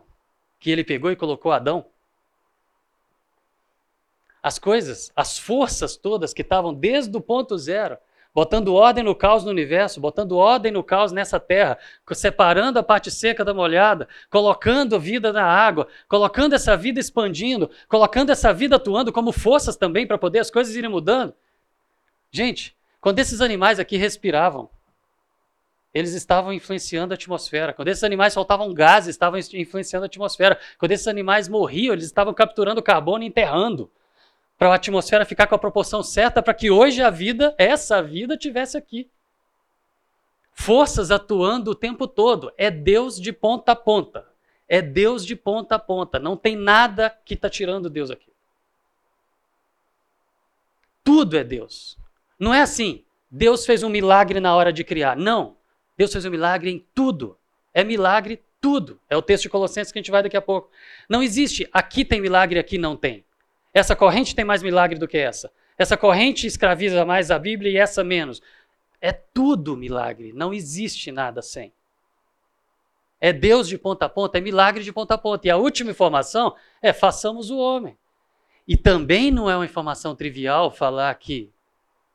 S1: que ele pegou e colocou Adão, as coisas, as forças todas que estavam desde o ponto zero, botando ordem no caos no universo, botando ordem no caos nessa terra, separando a parte seca da molhada, colocando vida na água, colocando essa vida expandindo, colocando essa vida atuando como forças também para poder as coisas irem mudando. Gente, quando esses animais aqui respiravam, eles estavam influenciando a atmosfera. Quando esses animais soltavam gases, estavam influenciando a atmosfera. Quando esses animais morriam, eles estavam capturando carbono e enterrando para a atmosfera ficar com a proporção certa para que hoje a vida, essa vida, tivesse aqui. Forças atuando o tempo todo. É Deus de ponta a ponta. É Deus de ponta a ponta. Não tem nada que está tirando Deus aqui. Tudo é Deus. Não é assim. Deus fez um milagre na hora de criar. Não. Deus fez um milagre em tudo. É milagre tudo. É o texto de Colossenses que a gente vai daqui a pouco. Não existe aqui tem milagre, aqui não tem. Essa corrente tem mais milagre do que essa. Essa corrente escraviza mais a Bíblia e essa menos. É tudo milagre, não existe nada sem. É Deus de ponta a ponta, é milagre de ponta a ponta. E a última informação é façamos o homem. E também não é uma informação trivial falar que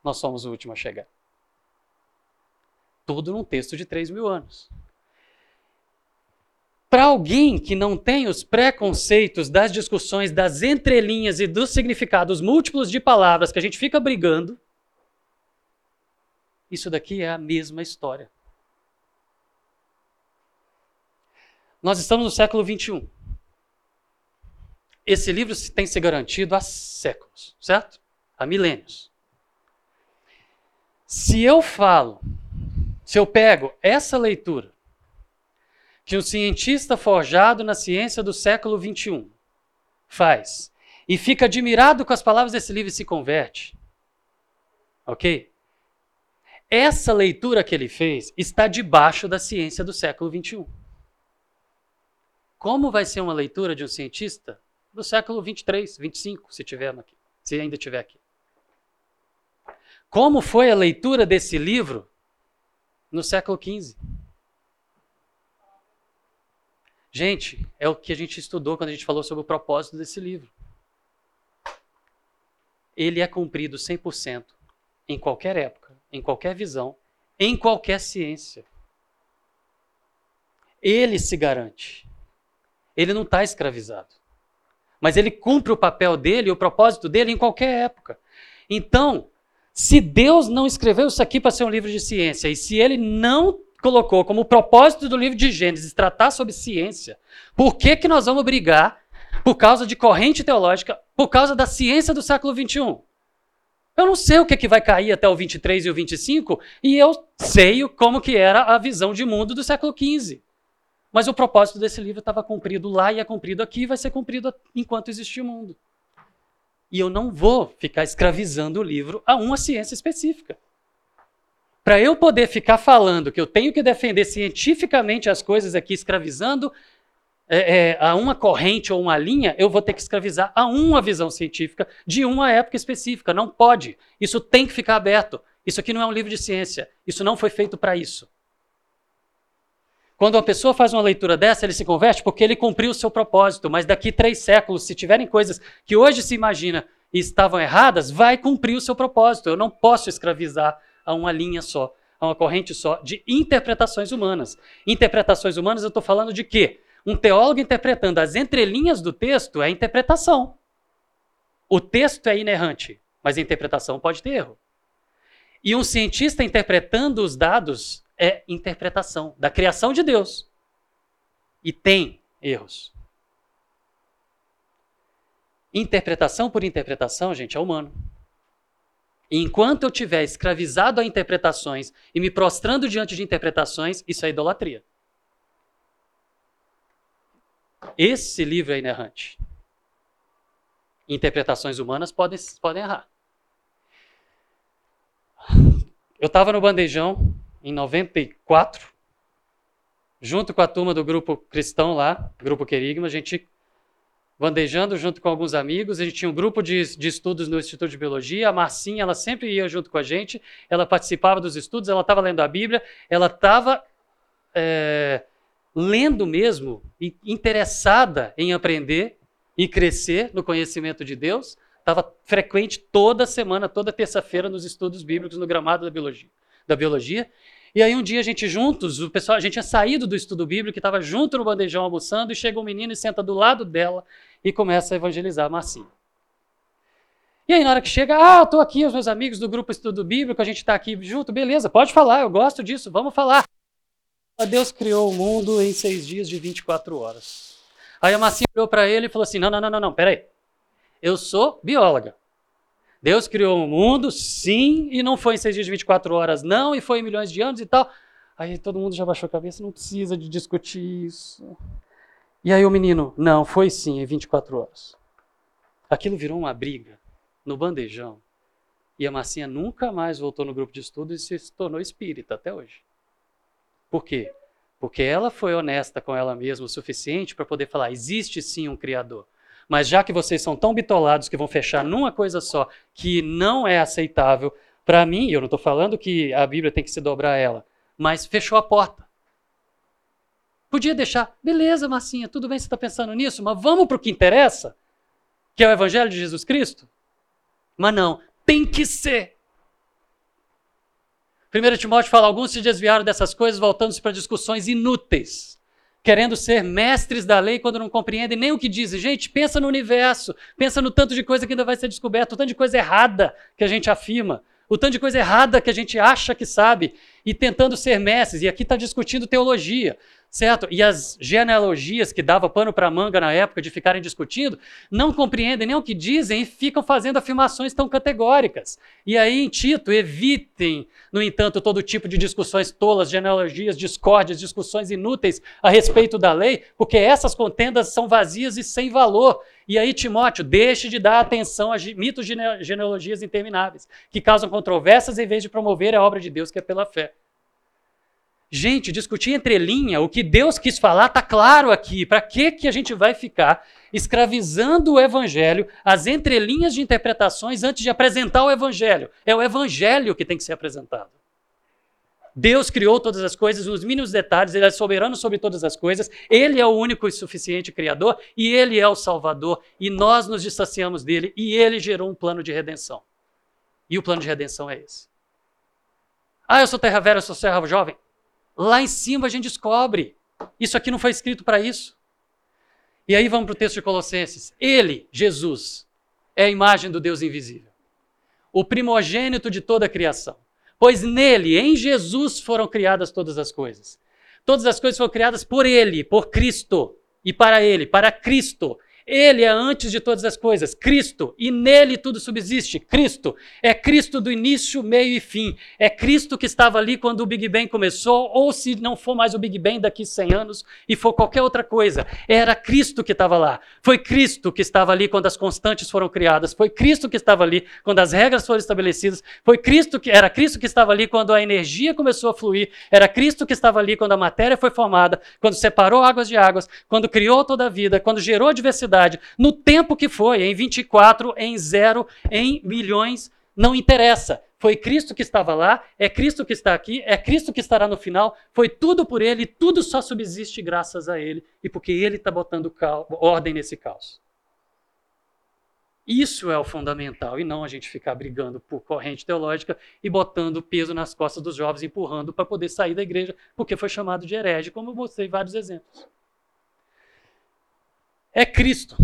S1: nós somos o último a chegar. Tudo num texto de 3 mil anos. Para alguém que não tem os preconceitos das discussões das entrelinhas e dos significados múltiplos de palavras que a gente fica brigando, isso daqui é a mesma história. Nós estamos no século 21. Esse livro tem se garantido há séculos, certo? Há milênios. Se eu falo, se eu pego essa leitura que um cientista forjado na ciência do século XXI faz e fica admirado com as palavras desse livro e se converte. Ok? Essa leitura que ele fez está debaixo da ciência do século XXI. Como vai ser uma leitura de um cientista do século 23, 25, se tiver aqui, se ainda tiver aqui? Como foi a leitura desse livro no século XV? Gente, é o que a gente estudou quando a gente falou sobre o propósito desse livro. Ele é cumprido 100% em qualquer época, em qualquer visão, em qualquer ciência. Ele se garante. Ele não está escravizado. Mas ele cumpre o papel dele, o propósito dele em qualquer época. Então, se Deus não escreveu isso aqui para ser um livro de ciência, e se ele não colocou como propósito do livro de Gênesis tratar sobre ciência, por que, que nós vamos brigar por causa de corrente teológica, por causa da ciência do século XXI? Eu não sei o que, que vai cair até o 23 e o 25, e eu sei como que era a visão de mundo do século XV. Mas o propósito desse livro estava cumprido lá e é cumprido aqui e vai ser cumprido enquanto existir o mundo. E eu não vou ficar escravizando o livro a uma ciência específica. Para eu poder ficar falando que eu tenho que defender cientificamente as coisas aqui, escravizando é, é, a uma corrente ou uma linha, eu vou ter que escravizar a uma visão científica de uma época específica. Não pode. Isso tem que ficar aberto. Isso aqui não é um livro de ciência. Isso não foi feito para isso. Quando uma pessoa faz uma leitura dessa, ele se converte porque ele cumpriu o seu propósito, mas daqui três séculos, se tiverem coisas que hoje se imagina e estavam erradas, vai cumprir o seu propósito. Eu não posso escravizar a uma linha só, a uma corrente só de interpretações humanas. Interpretações humanas, eu estou falando de quê? Um teólogo interpretando as entrelinhas do texto é interpretação. O texto é inerrante, mas a interpretação pode ter erro. E um cientista interpretando os dados é interpretação da criação de Deus. E tem erros. Interpretação por interpretação, gente, é humano. E enquanto eu estiver escravizado a interpretações e me prostrando diante de interpretações, isso é idolatria. Esse livro é inerrante. Interpretações humanas podem, podem errar. Eu estava no bandejão em 94, junto com a turma do grupo cristão lá, grupo Querigma, a gente bandejando junto com alguns amigos, a gente tinha um grupo de, de estudos no Instituto de Biologia, a Marcinha, ela sempre ia junto com a gente, ela participava dos estudos, ela estava lendo a Bíblia, ela estava é, lendo mesmo, interessada em aprender e crescer no conhecimento de Deus, estava frequente toda semana, toda terça-feira nos estudos bíblicos no gramado da biologia da biologia. E aí um dia a gente juntos, o pessoal, a gente tinha saído do estudo bíblico, estava junto no bandejão almoçando, e chega um menino e senta do lado dela e começa a evangelizar a Marcinha. E aí na hora que chega, ah, estou aqui, os meus amigos do grupo Estudo Bíblico, a gente está aqui junto, beleza, pode falar, eu gosto disso, vamos falar. Deus criou o mundo em seis dias de 24 horas. Aí a Marcinha olhou para ele e falou assim, não, não, não, não, não, peraí, eu sou bióloga. Deus criou o mundo, sim, e não foi em seis dias de 24 horas, não, e foi em milhões de anos e tal. Aí todo mundo já baixou a cabeça, não precisa de discutir isso. E aí o menino, não, foi sim, em 24 horas. Aquilo virou uma briga no bandejão. E a Marcinha nunca mais voltou no grupo de estudo e se tornou espírita até hoje. Por quê? Porque ela foi honesta com ela mesma o suficiente para poder falar: existe sim um Criador. Mas já que vocês são tão bitolados que vão fechar numa coisa só, que não é aceitável para mim, eu não estou falando que a Bíblia tem que se dobrar a ela, mas fechou a porta. Podia deixar, beleza, Marcinha, tudo bem, você está pensando nisso, mas vamos para o que interessa, que é o Evangelho de Jesus Cristo? Mas não, tem que ser. 1 Timóteo fala: alguns se desviaram dessas coisas, voltando-se para discussões inúteis querendo ser mestres da lei quando não compreendem nem o que dizem. Gente, pensa no universo, pensa no tanto de coisa que ainda vai ser descoberto, o tanto de coisa errada que a gente afirma, o tanto de coisa errada que a gente acha que sabe, e tentando ser mestres. E aqui está discutindo teologia certo? E as genealogias que dava pano para manga na época de ficarem discutindo, não compreendem nem o que dizem e ficam fazendo afirmações tão categóricas. E aí, em Tito, evitem, no entanto, todo tipo de discussões tolas, genealogias, discórdias, discussões inúteis a respeito da lei, porque essas contendas são vazias e sem valor. E aí, Timóteo, deixe de dar atenção a mitos genealogias intermináveis, que causam controvérsias em vez de promover a obra de Deus que é pela fé. Gente, discutir entre linha, o que Deus quis falar está claro aqui. Para que, que a gente vai ficar escravizando o evangelho, as entrelinhas de interpretações antes de apresentar o evangelho? É o evangelho que tem que ser apresentado. Deus criou todas as coisas nos mínimos detalhes, Ele é soberano sobre todas as coisas, Ele é o único e suficiente Criador e Ele é o Salvador, e nós nos distanciamos dele e Ele gerou um plano de redenção. E o plano de redenção é esse. Ah, eu sou terra velha, eu sou serra jovem. Lá em cima a gente descobre. Isso aqui não foi escrito para isso. E aí vamos para o texto de Colossenses. Ele, Jesus, é a imagem do Deus invisível, o primogênito de toda a criação. Pois nele, em Jesus, foram criadas todas as coisas. Todas as coisas foram criadas por ele, por Cristo, e para ele, para Cristo. Ele é antes de todas as coisas, Cristo, e nele tudo subsiste. Cristo é Cristo do início, meio e fim. É Cristo que estava ali quando o Big Bang começou, ou se não for mais o Big Bang daqui 100 anos e for qualquer outra coisa, era Cristo que estava lá. Foi Cristo que estava ali quando as constantes foram criadas. Foi Cristo que estava ali quando as regras foram estabelecidas. Foi Cristo que era Cristo que estava ali quando a energia começou a fluir. Era Cristo que estava ali quando a matéria foi formada, quando separou águas de águas, quando criou toda a vida, quando gerou a diversidade no tempo que foi, em 24, em zero, em milhões, não interessa. Foi Cristo que estava lá, é Cristo que está aqui, é Cristo que estará no final. Foi tudo por Ele, tudo só subsiste graças a Ele e porque Ele está botando ordem nesse caos. Isso é o fundamental, e não a gente ficar brigando por corrente teológica e botando peso nas costas dos jovens, empurrando para poder sair da igreja, porque foi chamado de herege, como eu mostrei vários exemplos é Cristo.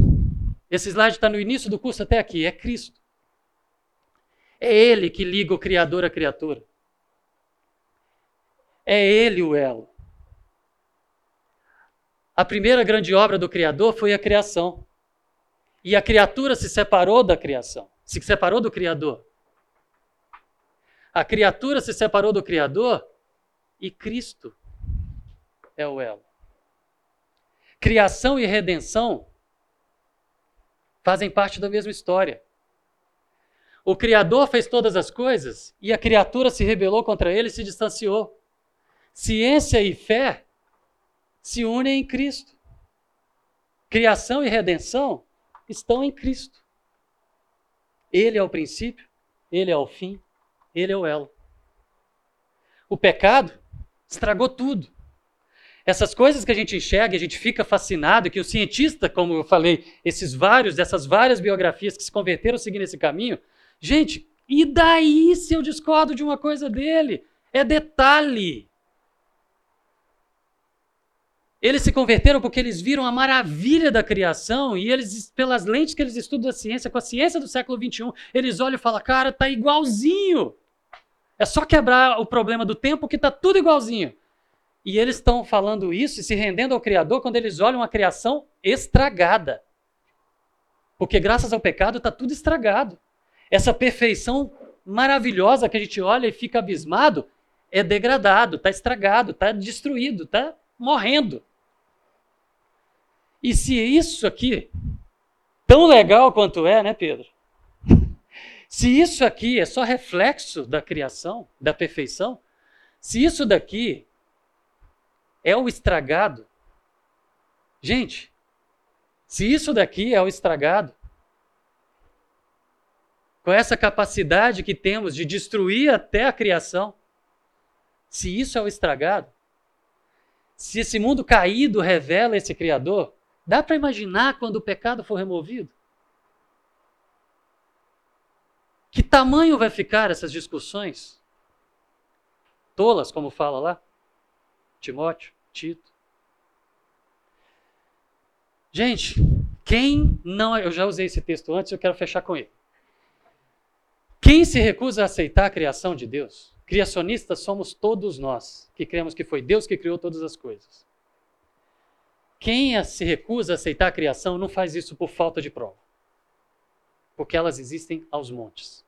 S1: Esse slide está no início do curso até aqui. É Cristo. É Ele que liga o Criador à criatura. É Ele o elo. A primeira grande obra do Criador foi a criação. E a criatura se separou da criação, se separou do Criador. A criatura se separou do Criador e Cristo é o elo. Criação e redenção fazem parte da mesma história. O Criador fez todas as coisas e a criatura se rebelou contra ele e se distanciou. Ciência e fé se unem em Cristo. Criação e redenção estão em Cristo. Ele é o princípio, ele é o fim, ele é o elo. O pecado estragou tudo. Essas coisas que a gente enxerga, a gente fica fascinado, que o cientista, como eu falei, esses vários, dessas várias biografias que se converteram seguindo esse caminho, gente, e daí se eu discordo de uma coisa dele? É detalhe. Eles se converteram porque eles viram a maravilha da criação e eles, pelas lentes que eles estudam a ciência, com a ciência do século XXI, eles olham e falam, cara, tá igualzinho. É só quebrar o problema do tempo que tá tudo igualzinho. E eles estão falando isso e se rendendo ao Criador quando eles olham a criação estragada. Porque graças ao pecado está tudo estragado. Essa perfeição maravilhosa que a gente olha e fica abismado é degradado, está estragado, está destruído, está morrendo. E se isso aqui, tão legal quanto é, né, Pedro? Se isso aqui é só reflexo da criação, da perfeição, se isso daqui é o estragado. Gente, se isso daqui é o estragado, com essa capacidade que temos de destruir até a criação, se isso é o estragado, se esse mundo caído revela esse Criador, dá para imaginar quando o pecado for removido? Que tamanho vai ficar essas discussões? Tolas, como fala lá, Timóteo. Tito. Gente, quem não. Eu já usei esse texto antes, eu quero fechar com ele. Quem se recusa a aceitar a criação de Deus? Criacionistas somos todos nós, que cremos que foi Deus que criou todas as coisas. Quem se recusa a aceitar a criação não faz isso por falta de prova. Porque elas existem aos montes.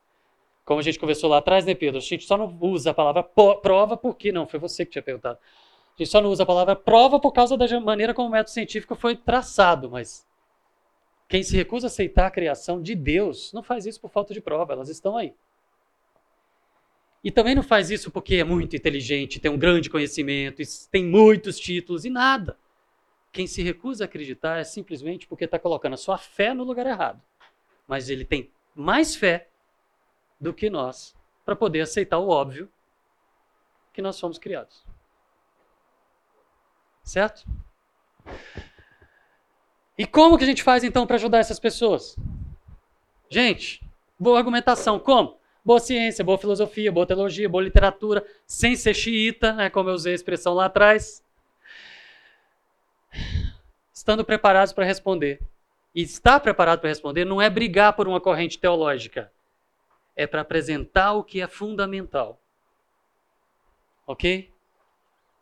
S1: Como a gente conversou lá atrás, né, Pedro? A gente só não usa a palavra prova porque não, foi você que tinha perguntado. A gente só não usa a palavra prova por causa da maneira como o método científico foi traçado, mas quem se recusa a aceitar a criação de Deus não faz isso por falta de prova, elas estão aí. E também não faz isso porque é muito inteligente, tem um grande conhecimento, tem muitos títulos e nada. Quem se recusa a acreditar é simplesmente porque está colocando a sua fé no lugar errado. Mas ele tem mais fé do que nós para poder aceitar o óbvio que nós fomos criados. Certo? E como que a gente faz então para ajudar essas pessoas? Gente, boa argumentação. Como? Boa ciência, boa filosofia, boa teologia, boa literatura, sem ser xiita, né, como eu usei a expressão lá atrás. Estando preparados para responder. E estar preparado para responder não é brigar por uma corrente teológica. É para apresentar o que é fundamental. Ok?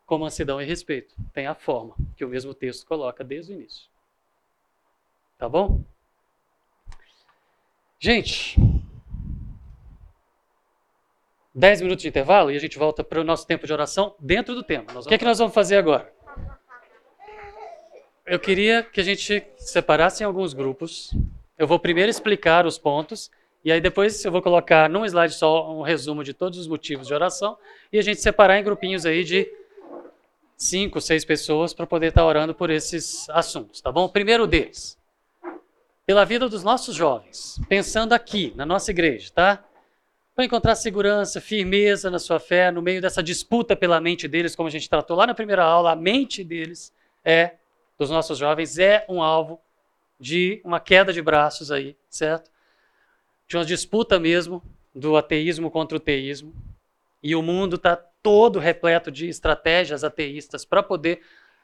S1: Com mansidão e respeito. Tem a forma que o mesmo texto coloca desde o início. Tá bom? Gente, 10 minutos de intervalo e a gente volta para o nosso tempo de oração dentro do tema. O que é que nós vamos fazer agora? Eu queria que a gente separasse em alguns grupos. Eu vou primeiro explicar os pontos e aí depois eu vou colocar num slide só um resumo de todos os motivos de oração e a gente separar em grupinhos aí de cinco, seis pessoas para poder estar orando por esses assuntos, tá bom? Primeiro deles, pela vida dos nossos jovens, pensando aqui na nossa igreja, tá? Para encontrar segurança, firmeza na sua fé, no meio dessa disputa pela mente deles, como a gente tratou lá na primeira aula, a mente deles é dos nossos jovens é um alvo de uma queda de braços aí, certo? De uma disputa mesmo do ateísmo contra o teísmo. E o mundo está todo repleto de estratégias ateístas para poder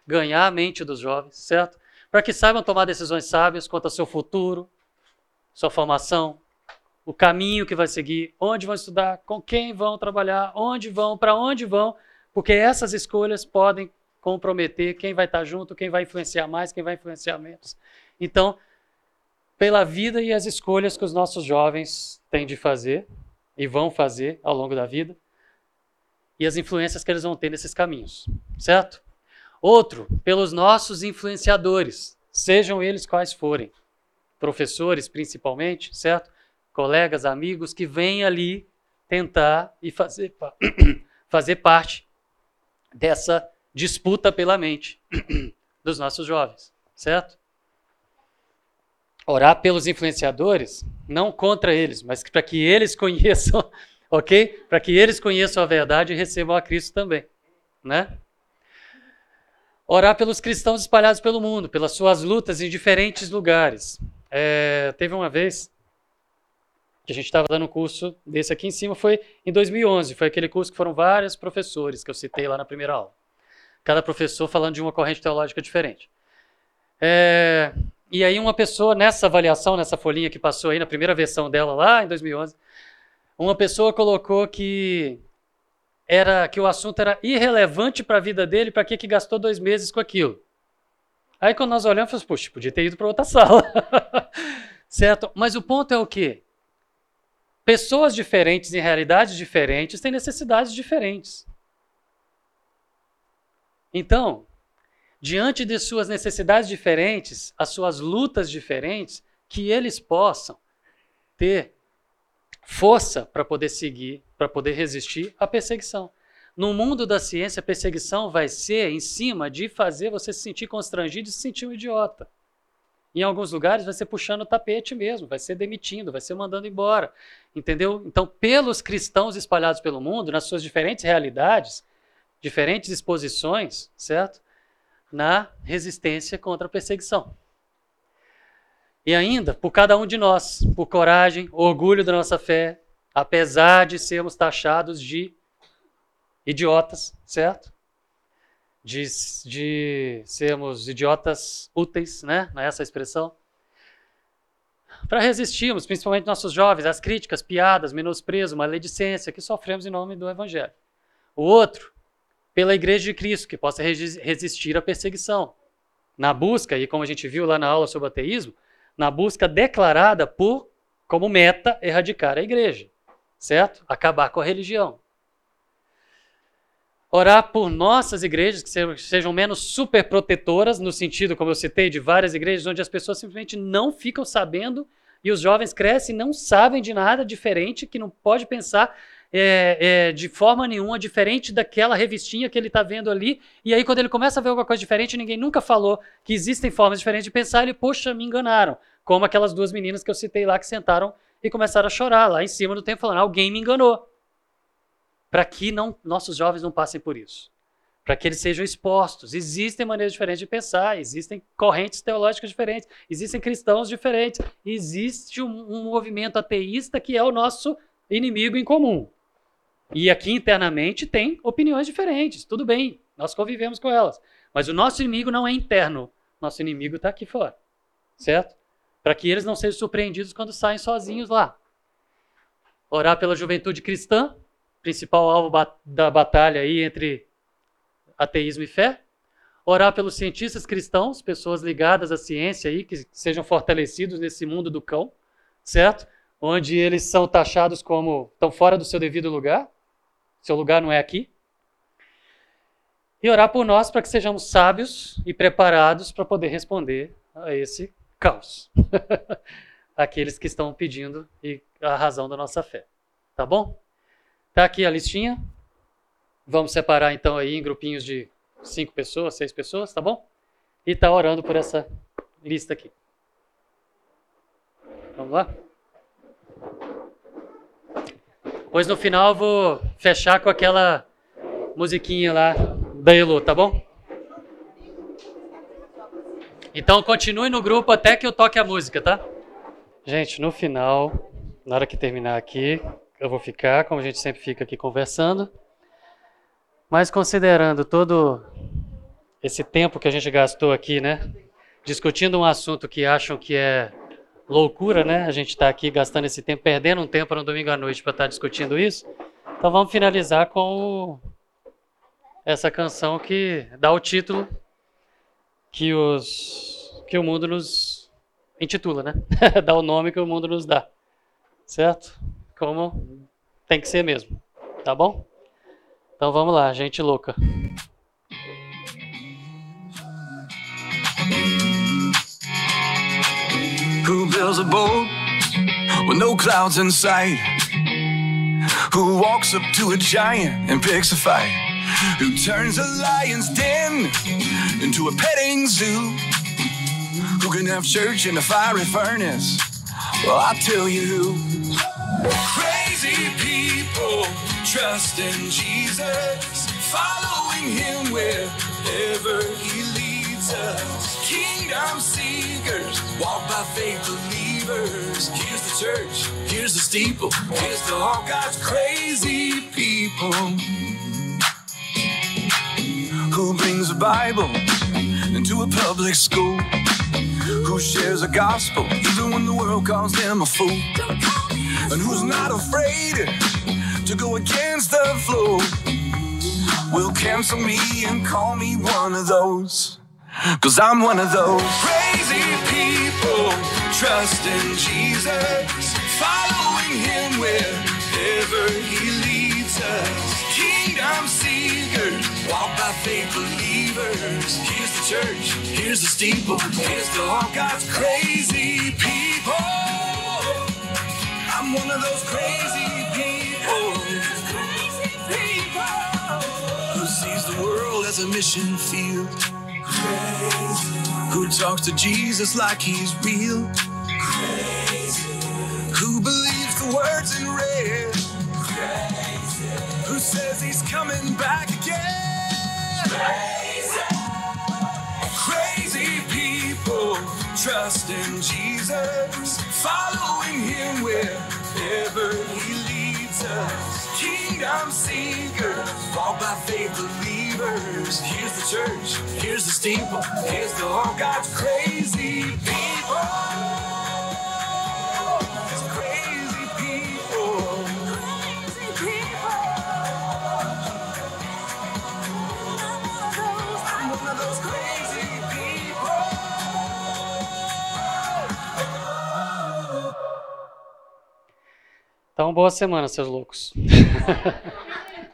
S1: ganhar a mente dos jovens, certo? Para que saibam tomar decisões sábias quanto ao seu futuro, sua formação, o caminho que vai seguir, onde vão estudar, com quem vão trabalhar, onde vão, para onde vão, porque essas escolhas podem comprometer quem vai estar junto, quem vai influenciar mais, quem vai influenciar menos. Então, pela vida e as escolhas que os nossos jovens têm de fazer e vão fazer ao longo da vida, e as influências que eles vão ter nesses caminhos, certo? Outro, pelos nossos influenciadores, sejam eles quais forem, professores principalmente, certo? Colegas, amigos que vêm ali tentar e fazer, fazer parte dessa disputa pela mente dos nossos jovens, certo? Orar pelos influenciadores, não contra eles, mas para que eles conheçam, ok? Para que eles conheçam a verdade e recebam a Cristo também, né? Orar pelos cristãos espalhados pelo mundo, pelas suas lutas em diferentes lugares. É, teve uma vez que a gente estava dando um curso desse aqui em cima, foi em 2011, foi aquele curso que foram vários professores que eu citei lá na primeira aula cada professor falando de uma corrente teológica diferente. É, e aí uma pessoa, nessa avaliação, nessa folhinha que passou aí, na primeira versão dela lá em 2011, uma pessoa colocou que era que o assunto era irrelevante para a vida dele, para que, que gastou dois meses com aquilo. Aí quando nós olhamos, falamos, puxa, podia ter ido para outra sala. certo? Mas o ponto é o quê? Pessoas diferentes em realidades diferentes têm necessidades diferentes. Então, diante de suas necessidades diferentes, as suas lutas diferentes, que eles possam ter força para poder seguir, para poder resistir à perseguição. No mundo da ciência, a perseguição vai ser em cima de fazer você se sentir constrangido e se sentir um idiota. Em alguns lugares vai ser puxando o tapete mesmo, vai ser demitindo, vai ser mandando embora. Entendeu? Então, pelos cristãos espalhados pelo mundo, nas suas diferentes realidades, diferentes exposições, certo? Na resistência contra a perseguição. E ainda, por cada um de nós, por coragem, orgulho da nossa fé, apesar de sermos taxados de idiotas, certo? De, de sermos idiotas úteis, né? Não é essa a expressão? Para resistirmos, principalmente nossos jovens, às críticas, piadas, menosprezo, maledicência que sofremos em nome do Evangelho. O outro, pela Igreja de Cristo, que possa resistir à perseguição. Na busca, e como a gente viu lá na aula sobre ateísmo, na busca declarada por, como meta, erradicar a igreja, certo? Acabar com a religião. Orar por nossas igrejas, que sejam menos superprotetoras, no sentido, como eu citei, de várias igrejas onde as pessoas simplesmente não ficam sabendo e os jovens crescem e não sabem de nada diferente, que não pode pensar é, é, de forma nenhuma diferente daquela revistinha que ele está vendo ali. E aí, quando ele começa a ver alguma coisa diferente, ninguém nunca falou que existem formas diferentes de pensar. Ele, poxa, me enganaram. Como aquelas duas meninas que eu citei lá que sentaram e começaram a chorar lá em cima do tempo, falando: alguém me enganou.
S3: para que não, nossos jovens não passem por isso. Para que eles sejam expostos. Existem maneiras diferentes de pensar, existem correntes teológicas diferentes, existem cristãos diferentes, existe um, um movimento ateísta que é o nosso inimigo em comum. E aqui internamente tem opiniões diferentes, tudo bem, nós convivemos com elas. Mas o nosso inimigo não é interno, nosso inimigo está aqui fora, certo? Para que eles não sejam surpreendidos quando saem sozinhos lá. Orar pela juventude cristã, principal alvo da batalha aí entre ateísmo e fé. Orar pelos cientistas cristãos, pessoas ligadas à ciência aí, que sejam fortalecidos nesse mundo do cão, certo? Onde eles são taxados como estão fora do seu devido lugar. Seu lugar não é aqui. E orar por nós para que sejamos sábios e preparados para poder responder a esse caos. Aqueles que estão pedindo e a razão da nossa fé. Tá bom? Tá aqui a listinha. Vamos separar então aí em grupinhos de cinco pessoas, seis pessoas, tá bom? E tá orando por essa lista aqui. Vamos lá? Pois no final vou fechar com aquela musiquinha lá da Elo, tá bom? Então continue no grupo até que eu toque a música, tá? Gente, no final, na hora que terminar aqui, eu vou ficar, como a gente sempre fica aqui conversando. Mas considerando todo esse tempo que a gente gastou aqui, né? Discutindo um assunto que acham que é loucura, né? A gente está aqui gastando esse tempo, perdendo um tempo no domingo à noite para estar tá discutindo isso. Então vamos finalizar com essa canção que dá o título que, os, que o mundo nos intitula, né? dá o nome que o mundo nos dá. Certo? Como tem que ser mesmo. Tá bom? Então vamos lá, gente louca. Builds a boat with no clouds in sight? Who walks up to a giant and picks a fight? Who turns a lion's den into a petting zoo? Who can have church in a fiery furnace? Well, I'll tell you who. Crazy people trust in Jesus, following him wherever he leads us. Kingdom seekers, walk by faith believers. Here's the church, here's the steeple, here's to all God's crazy people. Who brings a Bible into a public school? Who shares a gospel even when the world calls them a fool? And who's not afraid to go against the flow? Will cancel me and call me one of those. Cause I'm one of those crazy people, trusting Jesus, following him wherever he leads us. Kingdom seekers, walk by faith believers. Here's the church, here's the steeple, here's to all God's crazy people. I'm one of those crazy people. Who sees the world as a mission field? Who talks to Jesus like he's real? Crazy. Who believes the words in red? Who says he's coming back again? Crazy. People trust in Jesus, following him wherever he leads us. Kingdom seekers, walk by faith believers. Here's the church, here's the steeple, here's the all God's crazy people. Crazy people. Crazy people. I'm one of those crazy people. Então, boa semana, seus loucos.